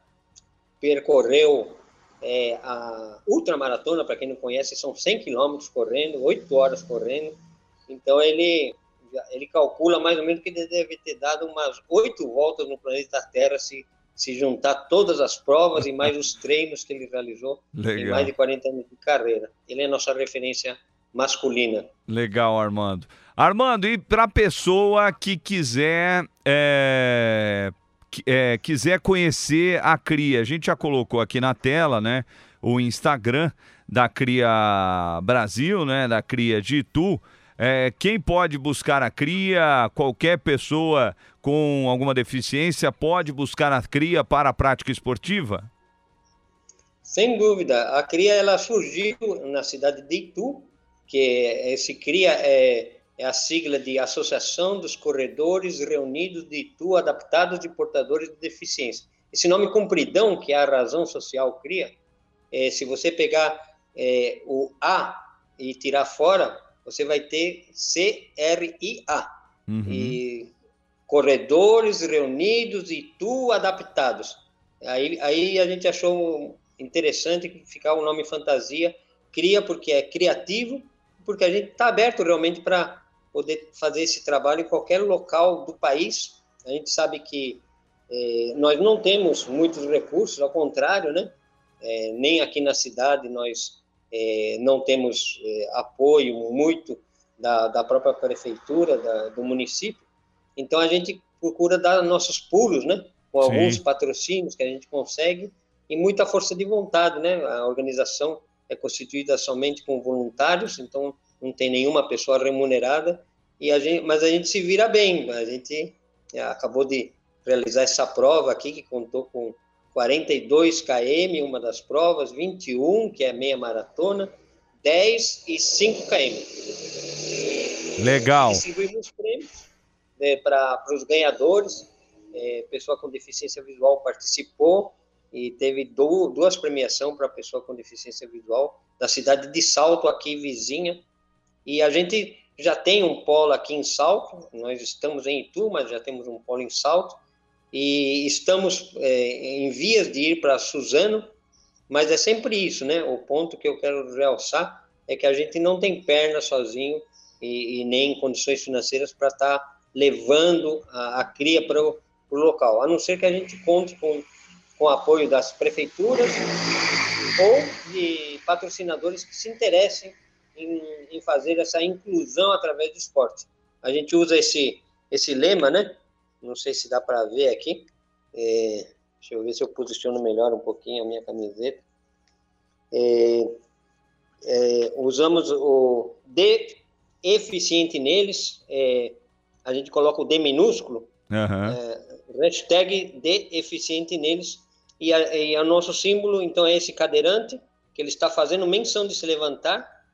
S16: percorreu é, a ultramaratona, para quem não conhece, são 100 quilômetros correndo, 8 horas correndo. Então ele ele calcula mais ou menos que ele deve ter dado umas oito voltas no planeta Terra se se juntar todas as provas e mais os treinos que ele realizou
S3: Legal.
S16: em mais de 40 anos de carreira. Ele é a nossa referência masculina.
S3: Legal, Armando. Armando, e para a pessoa que quiser é, é, quiser conhecer a Cria, a gente já colocou aqui na tela, né, o Instagram da Cria Brasil, né, da Cria de Itu. É, quem pode buscar a Cria, qualquer pessoa com alguma deficiência pode buscar a Cria para a prática esportiva?
S16: Sem dúvida, a CRIA ela surgiu na cidade de Itu, que esse CRIA é, é a sigla de Associação dos Corredores Reunidos de Itu Adaptados de Portadores de Deficiência. Esse nome compridão, que é a razão social CRIA, é, se você pegar é, o A e tirar fora, você vai ter C-R-I-A. E corredores reunidos e tu adaptados. Aí, aí a gente achou interessante ficar o nome fantasia, cria porque é criativo, porque a gente está aberto realmente para poder fazer esse trabalho em qualquer local do país. A gente sabe que eh, nós não temos muitos recursos, ao contrário, né? Eh, nem aqui na cidade nós eh, não temos eh, apoio muito da, da própria prefeitura, da, do município. Então a gente procura dar nossos pulos, né? Com
S3: Sim.
S16: alguns patrocínios que a gente consegue e muita força de vontade, né? A organização é constituída somente com voluntários, então não tem nenhuma pessoa remunerada e a gente, mas a gente se vira bem. A gente é, acabou de realizar essa prova aqui que contou com 42 km, uma das provas, 21 que é meia maratona, 10 e 5 km.
S3: Legal.
S16: Distribuímos prêmios né, para os ganhadores. É, pessoa com deficiência visual participou e teve du- duas premiações para pessoa com deficiência visual da cidade de Salto, aqui vizinha. E a gente já tem um polo aqui em Salto, nós estamos em Itu, mas já temos um polo em Salto. E estamos é, em vias de ir para Suzano, mas é sempre isso, né? O ponto que eu quero realçar é que a gente não tem perna sozinho e, e nem condições financeiras para estar levando a, a cria para o local, a não ser que a gente conte com, com o apoio das prefeituras ou de patrocinadores que se interessem em, em fazer essa inclusão através do esporte. A gente usa esse, esse lema, né? Não sei se dá para ver aqui. É, deixa eu ver se eu posiciono melhor um pouquinho a minha camiseta. É, é, usamos o D eficiente neles, é, a gente coloca o D minúsculo, é, hashtag D eficiente neles, e, a, e o nosso símbolo, então, é esse cadeirante, que ele está fazendo menção de se levantar,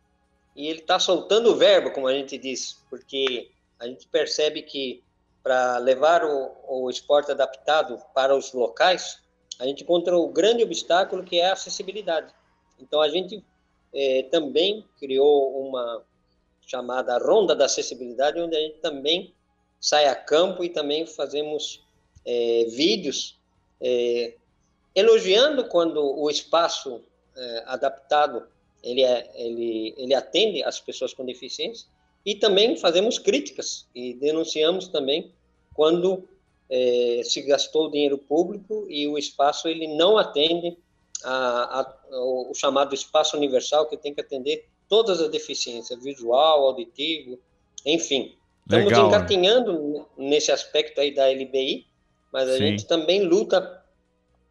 S16: e ele está soltando o verbo, como a gente diz, porque a gente percebe que para levar o, o esporte adaptado para os locais, a gente encontra o grande obstáculo que é a acessibilidade. Então, a gente eh, também criou uma chamada Ronda da Acessibilidade, onde a gente também sai a campo e também fazemos eh, vídeos eh, elogiando quando o espaço adaptado ele, é, ele, ele atende as pessoas com deficiência e também fazemos críticas e denunciamos também quando eh, se gastou dinheiro público e o espaço ele não atende a, a, o, chamado espaço universal que tem que atender todas as deficiências, visual, auditivo, enfim. Estamos
S3: Legal.
S16: engatinhando nesse aspecto aí da LBI, mas a
S3: Sim.
S16: gente também luta,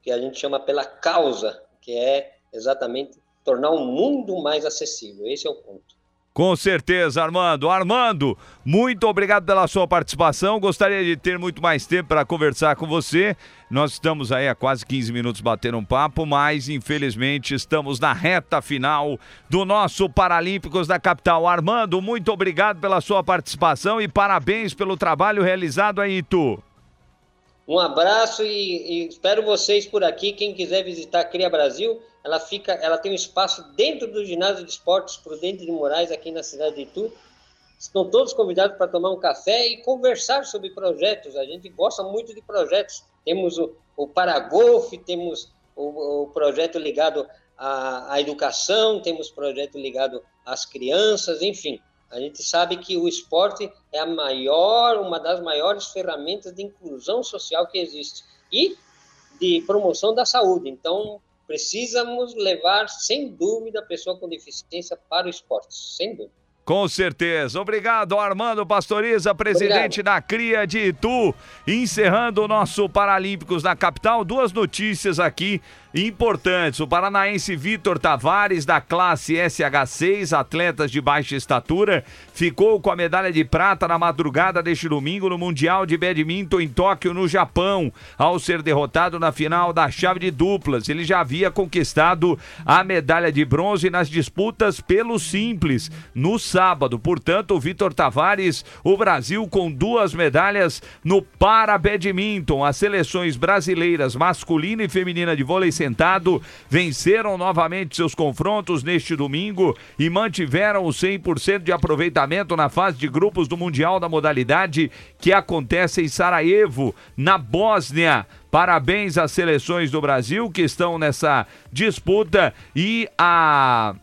S16: que a gente chama pela causa, que é exatamente tornar o mundo mais acessível. Esse é o ponto.
S3: Com certeza, Armando. Armando, muito obrigado pela sua participação. Gostaria de ter muito mais tempo para conversar com você. Nós estamos aí há quase 15 minutos batendo um papo, mas infelizmente estamos na reta final do nosso Paralímpicos da capital. Armando, muito obrigado pela sua participação e parabéns pelo trabalho realizado aí, Itu.
S16: Um abraço e, e espero vocês por aqui. Quem quiser visitar Cria Brasil, ela fica, ela tem um espaço dentro do ginásio de esportes Prudente de Moraes aqui na cidade de Itu. Estão todos convidados para tomar um café e conversar sobre projetos. A gente gosta muito de projetos. Temos o, o Paragolf, temos o, o projeto ligado à, à educação, temos projeto ligado às crianças, enfim. A gente sabe que o esporte é a maior, uma das maiores ferramentas de inclusão social que existe e de promoção da saúde. Então, precisamos levar, sem dúvida, a pessoa com deficiência para o esporte, sem dúvida.
S3: Com certeza. Obrigado, Armando Pastoriza, presidente
S16: Obrigado.
S3: da Cria de Itu. Encerrando o nosso Paralímpicos na capital. Duas notícias aqui importantes. O paranaense Vitor Tavares, da classe SH6, atletas de baixa estatura, ficou com a medalha de prata na madrugada deste domingo no Mundial de Badminton em Tóquio, no Japão, ao ser derrotado na final da chave de duplas. Ele já havia conquistado a medalha de bronze nas disputas pelo simples no sábado. Portanto, o Vitor Tavares, o Brasil com duas medalhas no para badminton. As seleções brasileiras masculina e feminina de vôlei sentado venceram novamente seus confrontos neste domingo e mantiveram o 100% de aproveitamento na fase de grupos do Mundial da modalidade que acontece em Sarajevo, na Bósnia. Parabéns às seleções do Brasil que estão nessa disputa e a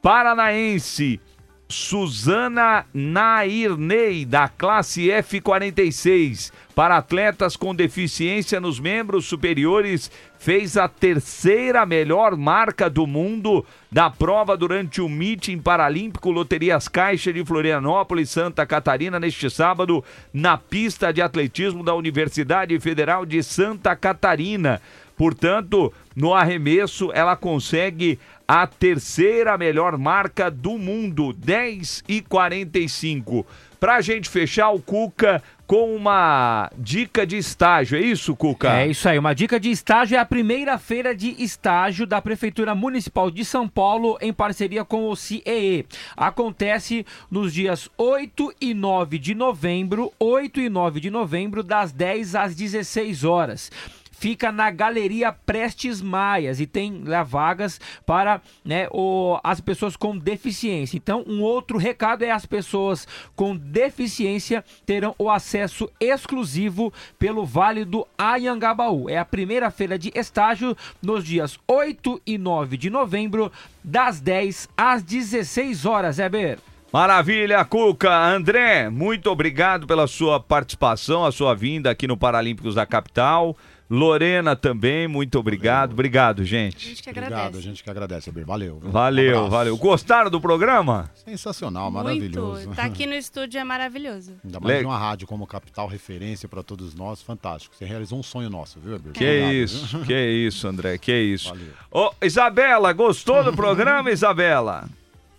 S3: paranaense Suzana Nairney, da classe F46, para atletas com deficiência nos membros superiores, fez a terceira melhor marca do mundo da prova durante o meeting paralímpico Loterias Caixa de Florianópolis, Santa Catarina, neste sábado, na pista de atletismo da Universidade Federal de Santa Catarina. Portanto, no arremesso, ela consegue a terceira melhor marca do mundo, 10 e 45. Pra gente fechar, o Cuca com uma dica de estágio, é isso, Cuca?
S4: É isso aí, uma dica de estágio é a primeira feira de estágio da Prefeitura Municipal de São Paulo em parceria com o CIEE. Acontece nos dias 8 e 9 de novembro, 8 e 9 de novembro, das 10 às 16 horas fica na Galeria Prestes Maias e tem lá vagas para né, o, as pessoas com deficiência. Então, um outro recado é as pessoas com deficiência terão o acesso exclusivo pelo Vale do Anhangabaú. É a primeira feira de estágio nos dias 8 e 9 de novembro, das 10 às 16 horas, Heber.
S3: Maravilha, Cuca. André, muito obrigado pela sua participação, a sua vinda aqui no Paralímpicos da Capital. Lorena também, muito obrigado. Obrigado, gente.
S6: A gente que
S5: Obrigado,
S6: agradece.
S5: a gente que agradece, Abir. Valeu. viu? Um
S3: Valeu, valeu. Gostaram do programa?
S5: Sensacional, maravilhoso.
S6: Muito. Tá aqui no estúdio é maravilhoso.
S5: Ainda mais
S3: Le-
S5: uma rádio como Capital Referência para todos nós, fantástico. Você realizou um sonho nosso, viu, Abir?
S3: Que
S5: Obrigado,
S3: isso,
S5: viu?
S3: que isso, André, que isso.
S5: Valeu.
S3: Ô, Isabela, gostou do programa, Isabela?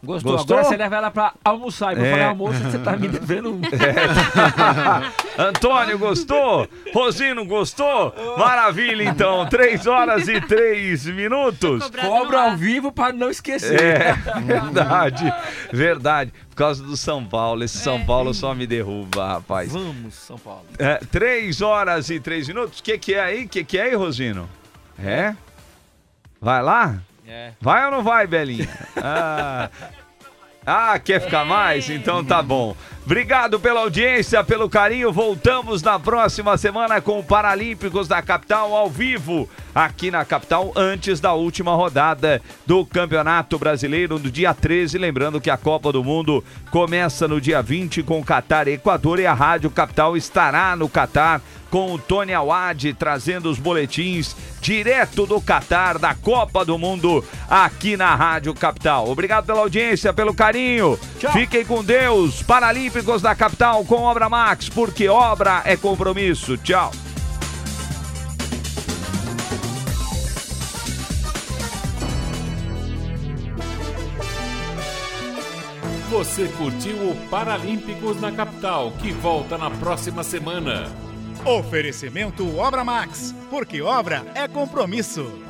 S4: Gostou?
S3: Gostou?
S4: Agora você leva ela pra almoçar. E pra
S3: É.
S4: falar almoço, você tá me devendo um.
S3: Antônio, gostou? Rosino, gostou? Maravilha, então. Três horas e três minutos.
S4: Cobra ao vivo pra não esquecer.
S3: É, verdade, verdade. Por causa do São Paulo. Esse
S6: É.
S3: São Paulo só me derruba, rapaz.
S4: Vamos, São Paulo.
S3: É, três horas e três minutos. O que, que é aí? O que, que é aí, Rosino? É? Vai lá?
S4: É.
S3: Vai ou não vai, Belinha? Ah, ah, quer ficar mais? Então tá bom. Obrigado pela audiência, pelo carinho. Voltamos na próxima semana com o Paralímpicos da Capital ao vivo, aqui na capital, antes da última rodada do Campeonato Brasileiro, no dia 13. Lembrando que a Copa do Mundo começa no dia 20 com Catar e Equador e a Rádio Capital estará no Catar com o Tony Awad trazendo os boletins direto do Catar, da Copa do Mundo, aqui na Rádio Capital. Obrigado pela audiência, pelo carinho. Fiquem com Deus. Paralímpicos da Capital com Obra Max, porque obra é compromisso. Tchau.
S14: Você curtiu o Paralímpicos na Capital, que volta na próxima semana.
S2: Oferecimento Obra Max, porque obra é compromisso.